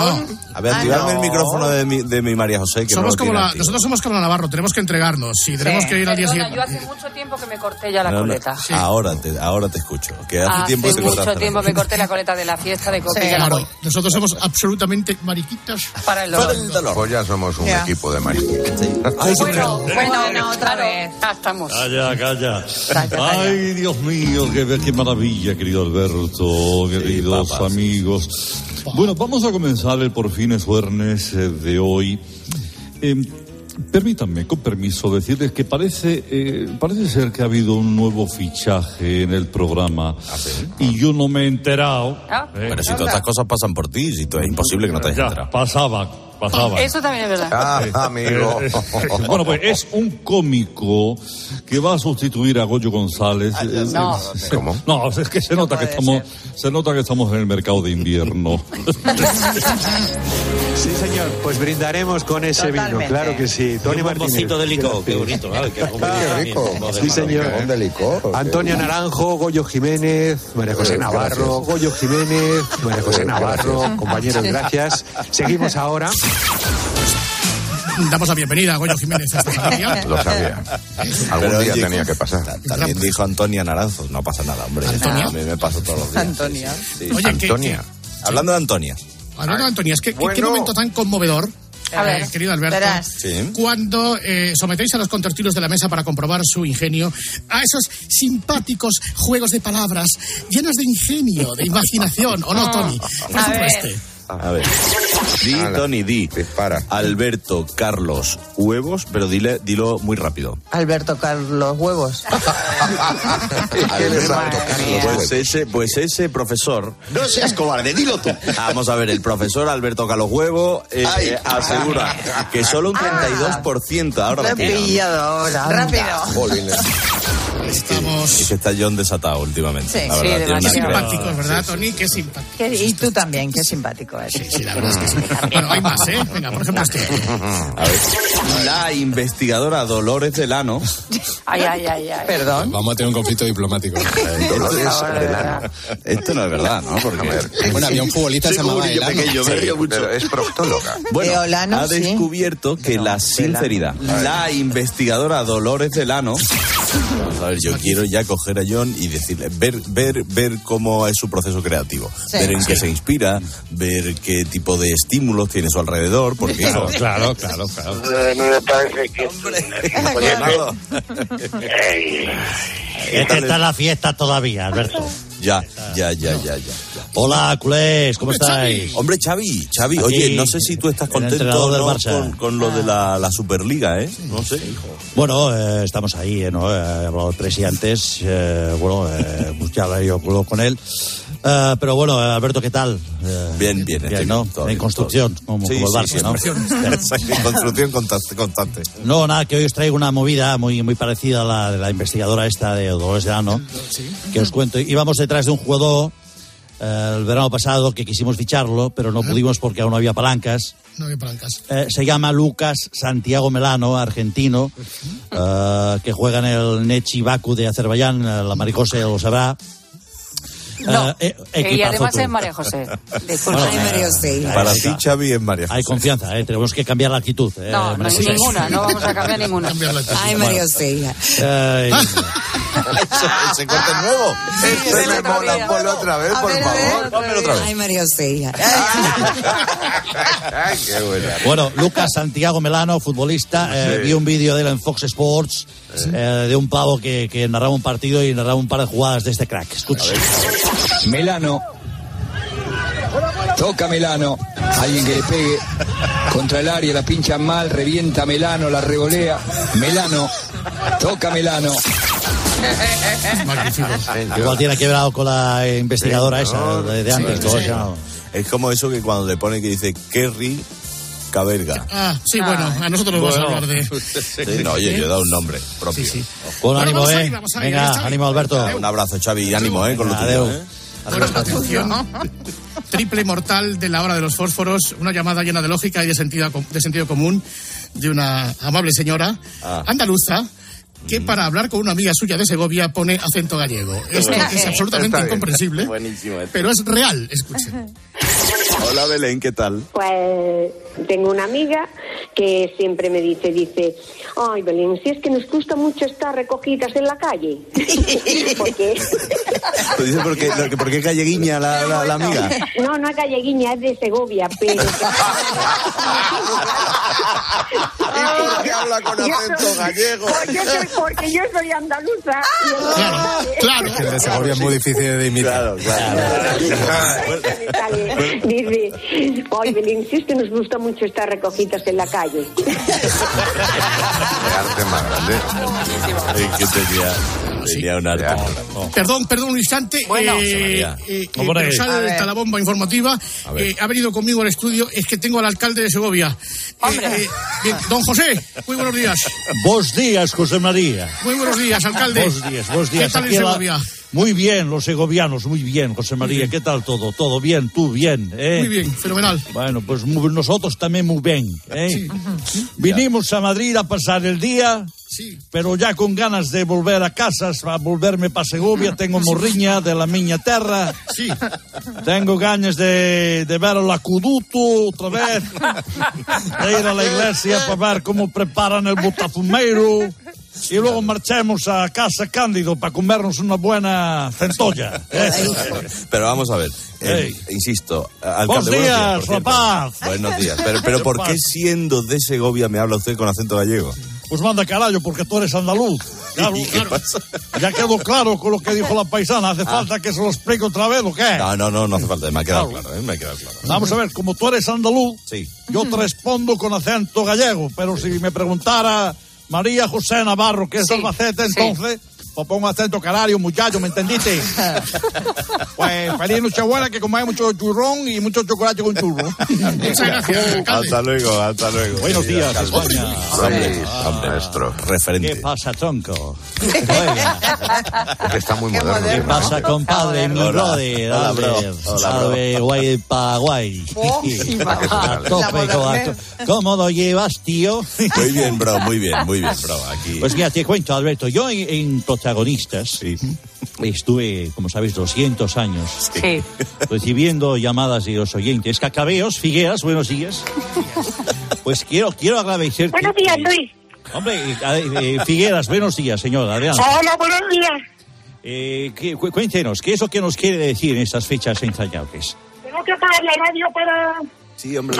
A ver, Ah, activarme no. el micrófono de mi, de mi María José, que Somos no como la, nosotros somos como la Navarro, tenemos que entregarnos. Si tenemos que ir al día siguiente. yo hace mucho tiempo que me corté ya la No, no, coleta. Ahora, te, ahora te escucho. Que hace, Hace tiempo te mucho tiempo coleta. me corté la coleta de la fiesta de Cope. Sí, claro, nosotros somos absolutamente mariquitas. Para el dolor. Pues ya somos un Ya. equipo de mariquitas. Bueno, bueno, no, otra vez. Ya estamos. Calla, calla. Ay, Dios mío, qué, qué maravilla, querido Alberto, queridos papas. amigos. Bueno, vamos a comenzar el por fines viernes eh, de hoy. Eh, permítanme, con permiso, decirles que parece, eh, parece ser que ha habido un nuevo fichaje en el programa. Y yo no me he enterado. Ah, Eh, Pero si todas estas cosas pasan por ti, si es imposible que no te hayas ya, enterado. pasaba, Eso también es verdad. Ah, amigo. Eh, eh, bueno, pues es un cómico que va a sustituir a Goyo González. Eh, No. eh, ¿Cómo? No, es que se nota que estamos, se nota que estamos en el mercado de invierno. Sí, señor. Pues brindaremos con ese vino, claro que sí. Tony Martínez. de licor, qué bonito. ¿vale? Qué Qué rico. Sí, señor. Un de licor. Antonio Naranjo, Goyo Jiménez, María José Gracias. Navarro, Goyo Jiménez, María José Navarro, compañeros, gracias. Seguimos ahora. Damos la bienvenida a Goyo Jiménez a esta familia. Lo sabía. Algún Pero, día oye, tenía que pasar. ta- También dijo Antonia Naranjo. No pasa nada, hombre. ¿Antonia? A mí me pasó todos los días. Antonia. Sí. Oye, ¿qué- Antonia. Hablando de Antonia. Hablando de Antonia, es que ¿qué- qué Bueno. momento tan conmovedor, A ver, eh, querido Alberto. Sí. cuando eh, sometéis a los contertulios de la mesa para comprobar su ingenio a esos simpáticos juegos de palabras llenos de ingenio, de imaginación, ¿o no, Tony? Por este. A ver. Di. Tony, di. Dispara. Alberto Carlos Huevos, pero dile, dilo muy rápido. Alberto Carlos Huevos. Alberto Carlos Pues ese, pues ese profesor. No seas cobarde, dilo tú. Vamos a ver, el profesor Alberto Carlos Huevo eh, Ay. eh, asegura que solo un 32% ahora Te la he tiene. pillado ahora. Rápido. Jolines. Estamos... Es que está John desatado últimamente. Sí, la sí, verdad, Qué simpáticos, ¿verdad, Tony? Qué simpáticos. Y tú también, qué simpático eres. Sí, la verdad es que sí. Bueno, hay más, ¿eh? Venga, por ejemplo, este. A ver. La investigadora Dolores Delano. Ay, ay, ay, ay. Perdón. Vamos a tener un conflicto diplomático. Dolores Delano. Esto no es verdad, ¿no? Porque. Bueno, había un futbolista que se llamaba Seguro, yo Elano. pequeño, me Sí, río mucho. pero es proctóloga. Bueno, ha sí. descubierto que la sinceridad, la investigadora Dolores Delano, vamos a ver, yo quiero ya coger a John y decirle, ver, ver, ver cómo es su proceso creativo, Sí. ver en qué se inspira, ver qué tipo de estímulos tiene a su alrededor, porque Claro, claro, claro, claro. Me parece que... Es que está en la fiesta todavía, Alberto. Ya, ya, ya, ya, ya. Hola, culés, ¿cómo estáis? Hombre, Xavi, Xavi, Aquí, oye, no sé si tú estás contento con, con lo de la, la Superliga, ¿eh? No sé. Bueno, eh, estamos ahí, ¿no? Eh, he hablado el presidente antes, eh, bueno, eh, ya hablaré yo con él. Eh, pero bueno, Alberto, ¿qué tal? Eh, Bien, bien, ¿no? bien, todo en bien, construcción, todo como, bien. como el Sí, Barça, sí, ¿no? siempre. En construcción constante. constante. No, nada, que hoy os traigo una movida muy, muy parecida a la de la investigadora esta de Dolores de Ano, que os cuento. Íbamos detrás de un jugador eh, el verano pasado que quisimos ficharlo, pero no pudimos porque aún no había palancas. No había palancas. Eh, se llama Lucas Santiago Melano, argentino, eh, que juega en el Nechi Baku de Azerbaiyán, la Maricose lo sabrá. No, Eh, eh, y además tú. es María José. Disculpa. Bueno, eh, Para hay- ti, Xavi, es María Hay José. confianza, eh, tenemos que cambiar la actitud. eh, No, no, María José. ninguna, no vamos a cambiar ninguna. Ay, María José. Eh, ¿Se corta el nuevo? Este me mola, ponlo otra vez, por favor. Pónmelo otra vez. Ay, María José. Ay, qué buena. Bueno, Lucas Santiago Melano, futbolista, eh, Sí. vi un vídeo de él en Fox Sports eh, de un pavo que, que narraba un partido y narraba un par de jugadas de este crack. Escucha. Melano. Toca Melano. Alguien que le pegue contra el área, la pincha mal, revienta Melano, la revolea. Melano. Toca Melano. Igual tiene que ver algo con la investigadora esa de, de antes. Es como eso que cuando le pone que dice Kerry Caberga. Ah, sí, bueno, a nosotros nos vamos a hablar de... Sí, no, oye, yo he dado un nombre propio. Buen ánimo, vamos eh. ir, vamos Venga, Xavi. ánimo, Alberto. Un abrazo, Xavi, y ánimo, eh, con lo tuyo, eh. Bueno, atención. Triple mortal de la hora de los fósforos, una llamada llena de lógica y de sentido, de sentido común de una amable señora Ah. andaluza que para hablar con una amiga suya de Segovia pone acento gallego. Esto Bueno, es absolutamente incomprensible, Buenísimo. esto. pero es real. Escuchen. Hola, Belén, ¿qué tal? Pues tengo una amiga que siempre me dice, dice, ay Belén, si es que nos gusta mucho estar recogidas en la calle. Porque dice por qué, lo que- por qué galleguiña la, la, la amiga. no, no es galleguiña, es de Segovia, pero ¿Y por qué habla con acento gallego? Porque, soy- porque yo soy andaluza. y entonces- Claro, El de Segovia es muy difícil de imitar. Claro, claro. Ay Belén, si es que nos gusta mucho estar recogidas en la calle. arte más grande. Que tenía, tenía un arte. Perdón, perdón un instante. Bueno. eh, eh, eh, salta ver. la bomba informativa. Eh, ha venido conmigo al estudio. Es que tengo al alcalde de Segovia. Hombre. Eh, eh, bien, don José, muy buenos días. Buenos días, José María. Muy buenos días, alcalde. Buenos días, buenos días. ¿Qué tal en Aquí a la- Segovia? Muy bien, los segovianos, muy bien, José María. ¿Qué tal todo? ¿Todo bien? ¿Tú bien? ¿eh? Muy bien, fenomenal. Bueno, pues muy- nosotros también muy bien. ¿eh? Vinimos a Madrid a pasar el día, Sí. pero ya con ganas de volver a casa, a volverme para Segovia. Tengo morriña de la miña terra. Sí. Tengo ganas de, de ver el acuduto otra vez, de ir a la iglesia para ver cómo preparan el botafumeiro y luego marchemos a casa Cándido para comernos una buena centolla. ¿eh? Pero vamos a ver, eh, insisto, alcalde, Buenos días, por cierto. rapaz. Buenos días. Pero, pero ¿Qué ¿por qué siendo de Segovia me habla usted con acento gallego? Pues manda carajo, porque tú eres andaluz. Claro, ¿Y qué pasa? Ya quedó claro con lo que dijo la paisana. ¿Hace falta que se lo explique otra vez o qué? No, no, no, no hace falta, me ha quedado Claro. claro, ¿eh? me ha quedado claro. Vamos a ver, como tú eres andaluz, Sí. yo te respondo con acento gallego, pero si me preguntara María José Navarro, que es Sí, Albacete, sí. Entonces, pues pongo acento canario, muchacho, ¿me entendiste? pues feliz Nochebuena, que comáis mucho churrón y mucho chocolate con churro. Muchas gracias. Hasta luego, hasta luego. Buenos días. España. Maestro, referente. ¿Qué pasa, tronco? Está muy Qué moderno. ¿Qué pasa, compadre, mi brother? Hola, bro. Dale, Hola, bro. salve, guay pa' guay. A tope, ¿Cómo lo llevas, tío? Muy bien, bro, muy bien, muy bien, bro. Aquí. Pues mira, te cuento, Alberto, yo en, en Protagonistas Sí. estuve, como sabes, 200 años Sí. recibiendo llamadas de los oyentes. Cacabeos, Figueras, buenos días. Pues quiero, quiero agradecer. Buenos días, Luis. Hombre, eh, eh, Figueras, buenos días, señor. Adelante. Hola, buenos días. Eh, que- cu- cuéntenos, ¿qué es lo que nos quiere decir en estas fechas entrañables? Tengo que apagar la radio para Sí, hombre.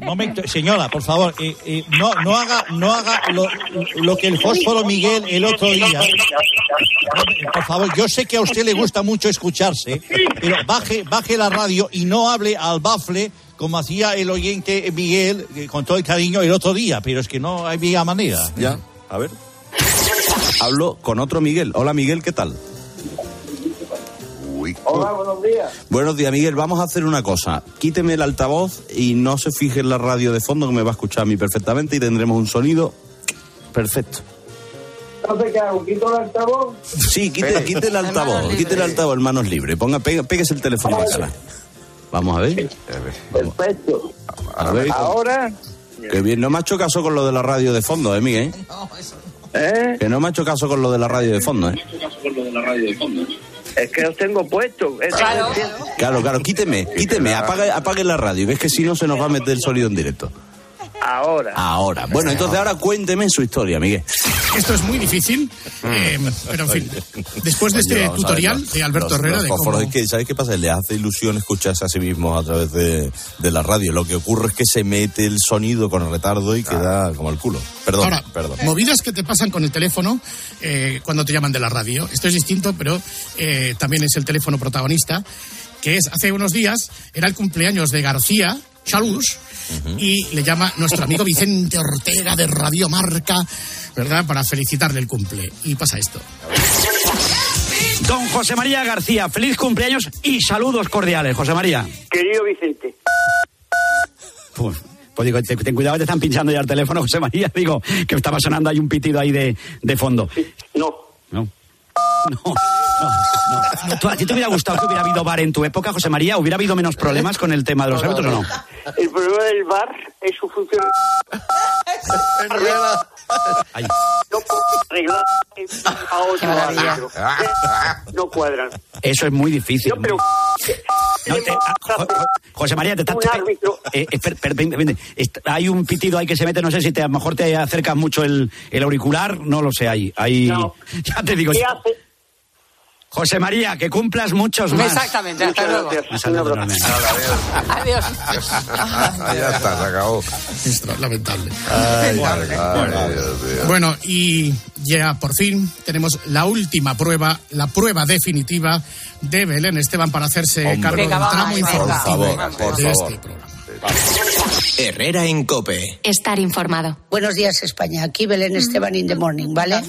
Momento, señora, por favor, eh, eh, no, no haga, no haga lo, lo que el fósforo Miguel el otro día. Por favor, yo sé que a usted le gusta mucho escucharse, pero baje, baje la radio y no hable al bafle como hacía el oyente Miguel, con todo el cariño, el otro día, pero es que no había manera. Ya, a ver. Hablo con otro Miguel. Hola, Miguel, ¿qué tal? Hola, buenos días. Buenos días, Miguel. Vamos a hacer una cosa. Quíteme el altavoz y no se fije en la radio de fondo que me va a escuchar a mí perfectamente y tendremos un sonido perfecto. Entonces, ¿qué hago? ¿Quito el altavoz? Sí, quite, quite el altavoz, quite el altavoz en manos libres. Ponga, pega, péguese el teléfono a cara. Vamos a ver. Perfecto. A ver. Ahora, Que bien, no me ha hecho caso con lo de la radio de fondo, eh, Miguel. ¿eh? Que no me ha hecho caso con lo de la radio de fondo, eh. Es que os tengo puesto. Es Claro. Claro, claro, quíteme, quíteme, apague, apague la radio. Ves que si no se nos va a meter el sonido en directo. Ahora. Ahora. Bueno, entonces ahora cuénteme su historia, Miguel. Esto es muy difícil, eh, pero en fin. Después de este tutorial de Alberto los- Herrera los de cómo... es que, ¿Sabes qué pasa? Le hace ilusión escucharse a sí mismo a través de, de la radio. Lo que ocurre es que se mete el sonido con retardo y queda como el culo. Perdón, Ahora, perdón. movidas que te pasan con el teléfono eh, cuando te llaman de la radio. Esto es distinto, pero eh, también es el teléfono protagonista, que es hace unos días, era el cumpleaños de García Y le llama nuestro amigo Vicente Ortega de Radio Marca, ¿verdad? Para felicitarle el cumple. Y pasa esto. Don José María García, feliz cumpleaños y saludos cordiales, José María. Querido Vicente. Pues, pues digo, te- ten cuidado que te están pinchando ya el teléfono, José María. Digo, que estaba sonando ahí un pitido ahí de, de fondo. No. No. No, no, no. ¿Tú- ¿A ti te hubiera gustado que hubiera habido bar en tu época, José María? ¿Hubiera habido menos problemas con el tema de los árbitros o no? El problema del bar es su función. Ay. No puedo arreglar a otro árbitro. No cuadran. Eso es muy difícil. Yo, pero. No, te- ah, Jo- Jo- José María, te estás... Eh, ven, ven, est- hay un pitido ahí que se mete, no sé si te, a lo mejor te acercas mucho el, el auricular, no lo sé, ahí, ahí... No. Ya te digo... ¿Qué hace? José María, que cumplas muchos más. Exactamente, hasta Muchas luego. gracias. Enorme. Adiós. ya está, se acabó. Lamentable. Ay, ay, ay, Dios mío. Bueno, y ya por fin tenemos la última prueba, la prueba definitiva de Belén Esteban para hacerse Hombre. cargo Venga, del tramo informativo Por favor, por de favor. este programa. Herrera en Cope. Estar informado. Buenos días, España. Aquí Belén Esteban in the morning, ¿vale?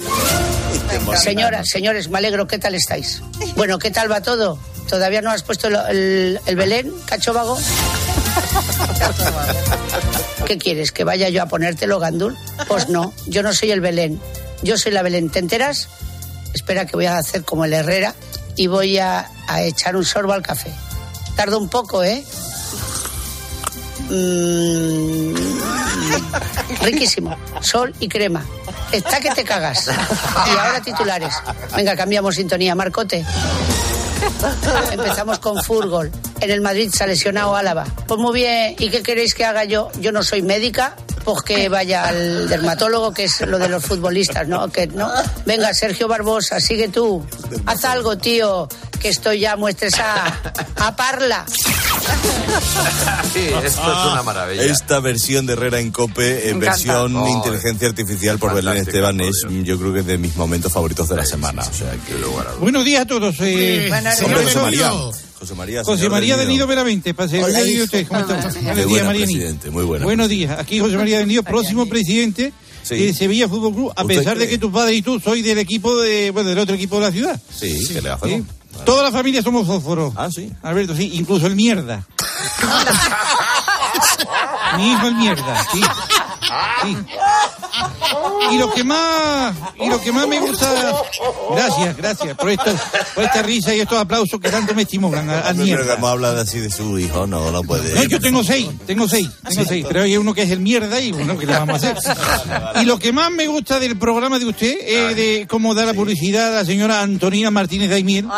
Señoras, señores, me alegro. ¿Qué tal estáis? Bueno, ¿qué tal va todo? ¿Todavía no has puesto el, el- el Belén, cacho vago? ¿Qué quieres? ¿Que vaya yo a ponértelo, Gandul? Pues no, yo no soy el Belén. Yo soy la Belén. ¿Te enteras? Espera que voy a hacer como el Herrera y voy a, a echar un sorbo al café. Tardo un poco, ¿eh? Mm, riquísimo. Sol y crema. Está que te cagas. Y ahora titulares. Venga, cambiamos sintonía. Marcote. Empezamos con Furgol. En el Madrid se ha lesionado Álava. Pues muy bien. ¿Y qué queréis que haga yo? Yo no soy médica. Pues que vaya al dermatólogo, que es lo de los futbolistas, ¿no? Que, ¿no? Venga, Sergio Barbosa, sigue tú. Haz algo, tío, que estoy ya muy estresada. A parla. Sí, esto es una maravilla. Esta versión de Herrera en Cope, encanta. versión Oh, inteligencia artificial por Belén Esteban, es yo creo que de mis momentos favoritos de la semana. O sea que Buenos días a todos. eh, Hombre, José María. José María, José María del Nido Veramente. Pase, Hola, ¿cómo está? Buenos días, buena Mariani. presidente, muy buena. Buenos días. Aquí José María del Nido, próximo presidente Sí. de Sevilla Fútbol Club, a ¿Usted pesar de que tu padre y tú sois del equipo de, bueno, del otro equipo de la ciudad. Sí, ¿qué le ¿sí? hacemos? Toda la familia somos fósforos. Ah, sí. Alberto, sí, incluso el mierda. Mi hijo el mierda, sí. Sí. Y lo que más y lo que más me gusta gracias, gracias por esto, por esta risa y estos aplausos que tanto me estimulan a, a Pero que mierda. hemos hablado así de su hijo, no, no puede. No, yo tengo seis, tengo seis, tengo seis, pero hay uno que es el mierda y bueno, ¿qué le vamos a hacer? Y lo que más me gusta del programa de usted es de cómo da la publicidad a la señora Antonina Martínez Daimiel, no,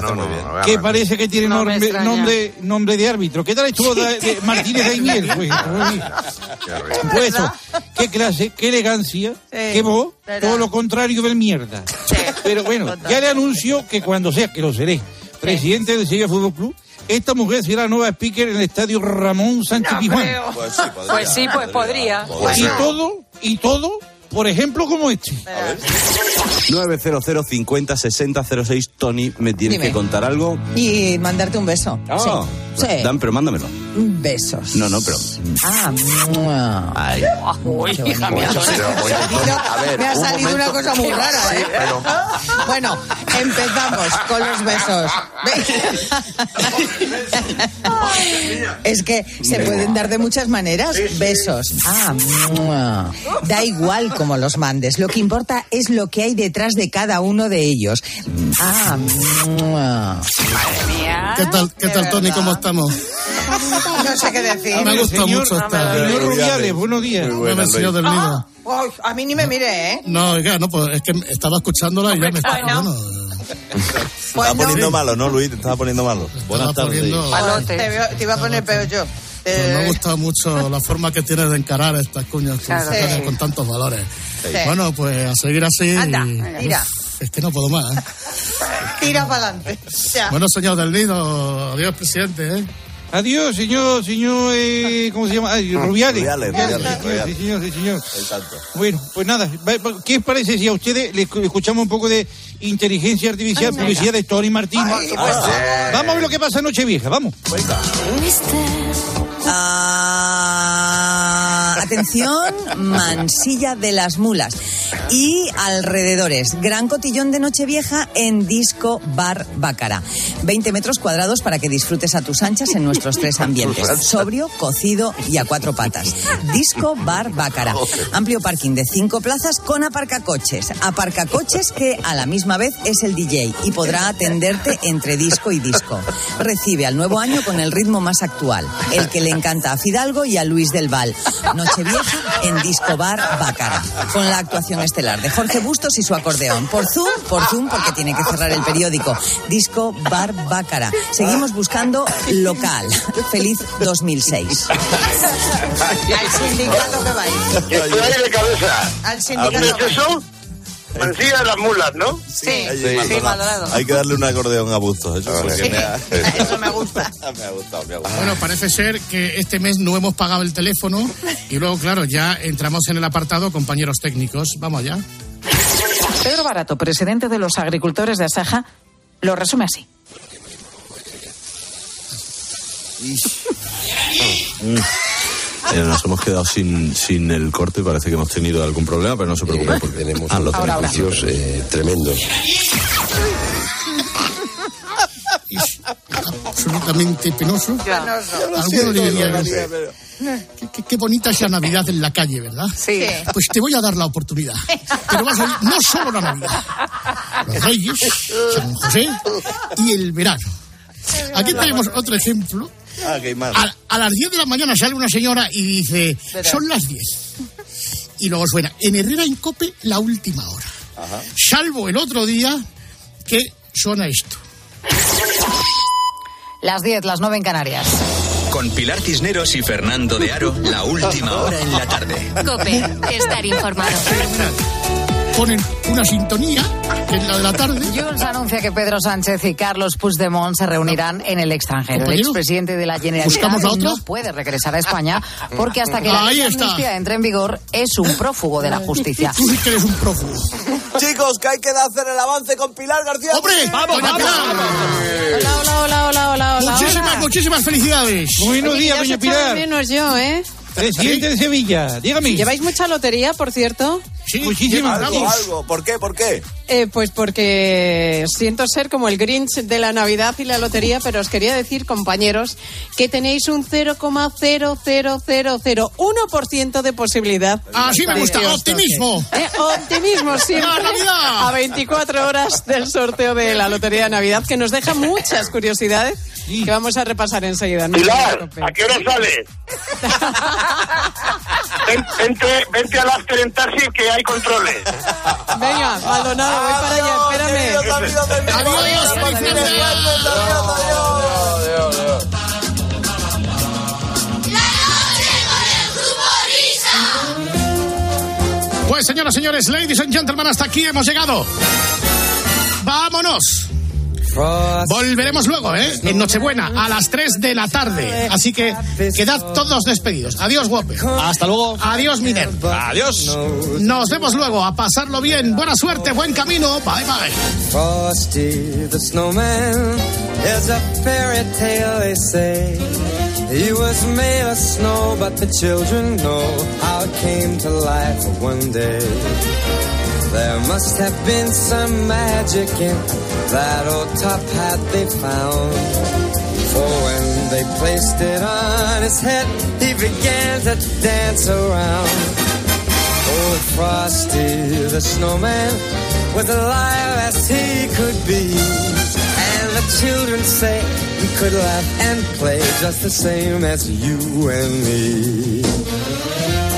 no, no, que parece que tiene No nombre, nombre, nombre de árbitro. ¿Qué tal estuvo de, de Martínez Daimiel? Pues, pues, pues eso, qué clase, qué elegancia, qué voz, todo lo contrario del mierda. Pero bueno, ya le anuncio que cuando sea, que lo seré, presidente del Sevilla Fútbol Club, esta mujer será la nueva speaker en el estadio Ramón Sánchez No Pizjuán. Pues sí, podría, Pues sí, pues podría. Y todo, y todo, por ejemplo, como este. 900 50 60 06 Tony, ¿me tienes Dime. que contar algo? Y mandarte un beso. Ah, sí. Sí. Dan, pero mándamelo. Besos. No, no, pero. Ah, mua. Ay. Uy, hija mía. Me ha un salido una cosa muy rara, Sí, ¿eh? pero Bueno, Empezamos con los besos. es que se pueden dar de muchas maneras. Besos. Ah, mua. da igual cómo los mandes. Lo que importa es lo que hay detrás de cada uno de ellos. Ah, mua. ¿Qué tal, qué tal Tony? ¿Cómo estamos? No sé qué decir. Me ha gustado Señor- mucho esta. Señor Rubiales, buenos días. Dame, señor del Nido. Ay, a mí ni me mire, ¿eh? No, oiga, no, pues es que estaba escuchándola y ya me estaba. Bueno. Te estaba poniendo malo, ¿no, Luis? Te estaba poniendo malo. Buenas tardes. poniendo- Te, iba a poner peor yo. pues me ha gustado mucho la forma que tienes de encarar estas cuñas Claro. Sí. con tantos valores. Sí. Bueno, pues a seguir así. Anda, y- tira. Uf, es que no puedo más. ¿eh? Tira para adelante. Bueno, señor del Nido, adiós, presidente. ¿eh? Adiós, señor, señor, eh, ¿cómo se llama? Ay, Rubiales. Rubiales, Rubiales, Sí, Rubiales. Sí, señor, sí, señor. Exacto. Bueno, pues nada, ¿qué os parece si a ustedes le escu- escuchamos un poco de inteligencia artificial, publicidad de Tony Martín? Vamos a ver lo que pasa en Nochevieja, vamos. Ah, atención, Mansilla de las Mulas y alrededores. Gran cotillón de Nochevieja en Disco Bar Bácara. 20 metros cuadrados para que disfrutes a tus anchas en nuestros tres ambientes. Sobrio, cocido y a cuatro patas. Disco Bar Bácara. Amplio parking de cinco plazas con aparcacoches. Aparcacoches que a la misma vez es el DJ y podrá atenderte entre disco y disco. Recibe al nuevo año con el ritmo más actual, el que le encanta a Fidalgo y a Luis del Val. Nochevieja en Disco Bar Bácara. Con la actuación estelar de Jorge Bustos y su acordeón. Por Zoom, por Zoom, porque tiene que cerrar el periódico. Disco Bar Bácara. Seguimos buscando local. Feliz 2006. Al sindicato que vais. Estoy ahí de cabeza. Al ¿Dónde Mansilla de las mulas, ¿no? Sí, Hay- Hay que darle un acordeón a Bustos. Eso, Sí. me, ha, Eso me gusta. me ha gustado, me ha gustado. Bueno, parece ser que este mes no hemos pagado el teléfono y luego, claro, ya entramos en el apartado compañeros técnicos. Vamos allá. Pedro Barato, presidente de los agricultores de Asaja, lo resume así. Eh, nos hemos quedado sin, sin el corte, parece que hemos tenido algún problema, pero no se preocupen porque tenemos ah, Ahora, ahora. tenemos. tremendos. Absolutamente penoso. Qué, qué- bonita es la Navidad en la calle, ¿verdad? Sí. Pues te voy a dar la oportunidad. Pero vas a oír no solo la Navidad, los Reyes, San José y el verano. Aquí tenemos otro ejemplo. Ah, que hay más. A, a las 10 de la mañana sale una señora y dice, son las 10. Y luego suena, en Herrera en Cope, la última hora. Salvo el otro día que suena esto. Las 10, las 9 en Canarias. Con Pilar Cisneros y Fernando de Aro, la última hora en la tarde. Cope, estar informado. Ponen una sintonía, que es la de la tarde. Junts anuncia que Pedro Sánchez y Carlos Puigdemont se reunirán en el extranjero. El expresidente de la ¿buscamos la Generalitat no puede regresar a España porque hasta que la amnistía entre en vigor es un prófugo de la justicia. Tú sí que eres un prófugo. Chicos, que hay que hacer el avance con Pilar García. ¡Hombre! doña Pilar! Hola, hola, hola, hola, hola, hola. Muchísimas, muchísimas felicidades. Buenos días, doña Pilar. menos yo, ¿eh? Presidente de Sevilla, dígame. ¿Lleváis mucha lotería, por cierto? Sí, Muchísimas Algo, gracias. algo. ¿Por qué? ¿Por qué? Eh, pues porque siento ser como el Grinch de la Navidad y la lotería, pero os quería decir, compañeros, que tenéis un 0,00001% de posibilidad. Así me gusta, optimismo. Eh, optimismo siempre. ¡La Navidad! A 24 horas del sorteo de la Lotería de Navidad, que nos deja muchas curiosidades que vamos a repasar enseguida. ¿no? Pilar, ¿a qué hora sales? Ven- Vente, vente al after en taxi que hay controles. Venga, Maldonado, voy para allá, espérame. Adiós, feliz Navidad. Pues señoras, señores, ladies and gentlemen, hasta aquí hemos llegado. ¡Vámonos! Volveremos luego, ¿eh? En Nochebuena, a las 3 de la tarde. Así que quedad todos despedidos. Adiós, Guape. Hasta luego. Adiós, Miner. Adiós. Nos vemos luego. A pasarlo bien. Buena suerte, buen camino. Bye, bye. Frosty the snowman is a fairy tale, they say. He was made of snow, but the children know how it came to life one day. There must have been some magic in that old top hat they found. For when they placed it on his head, he began to dance around. Old Frosty the snowman was alive as he could be. And the children say he could laugh and play just the same as you and me.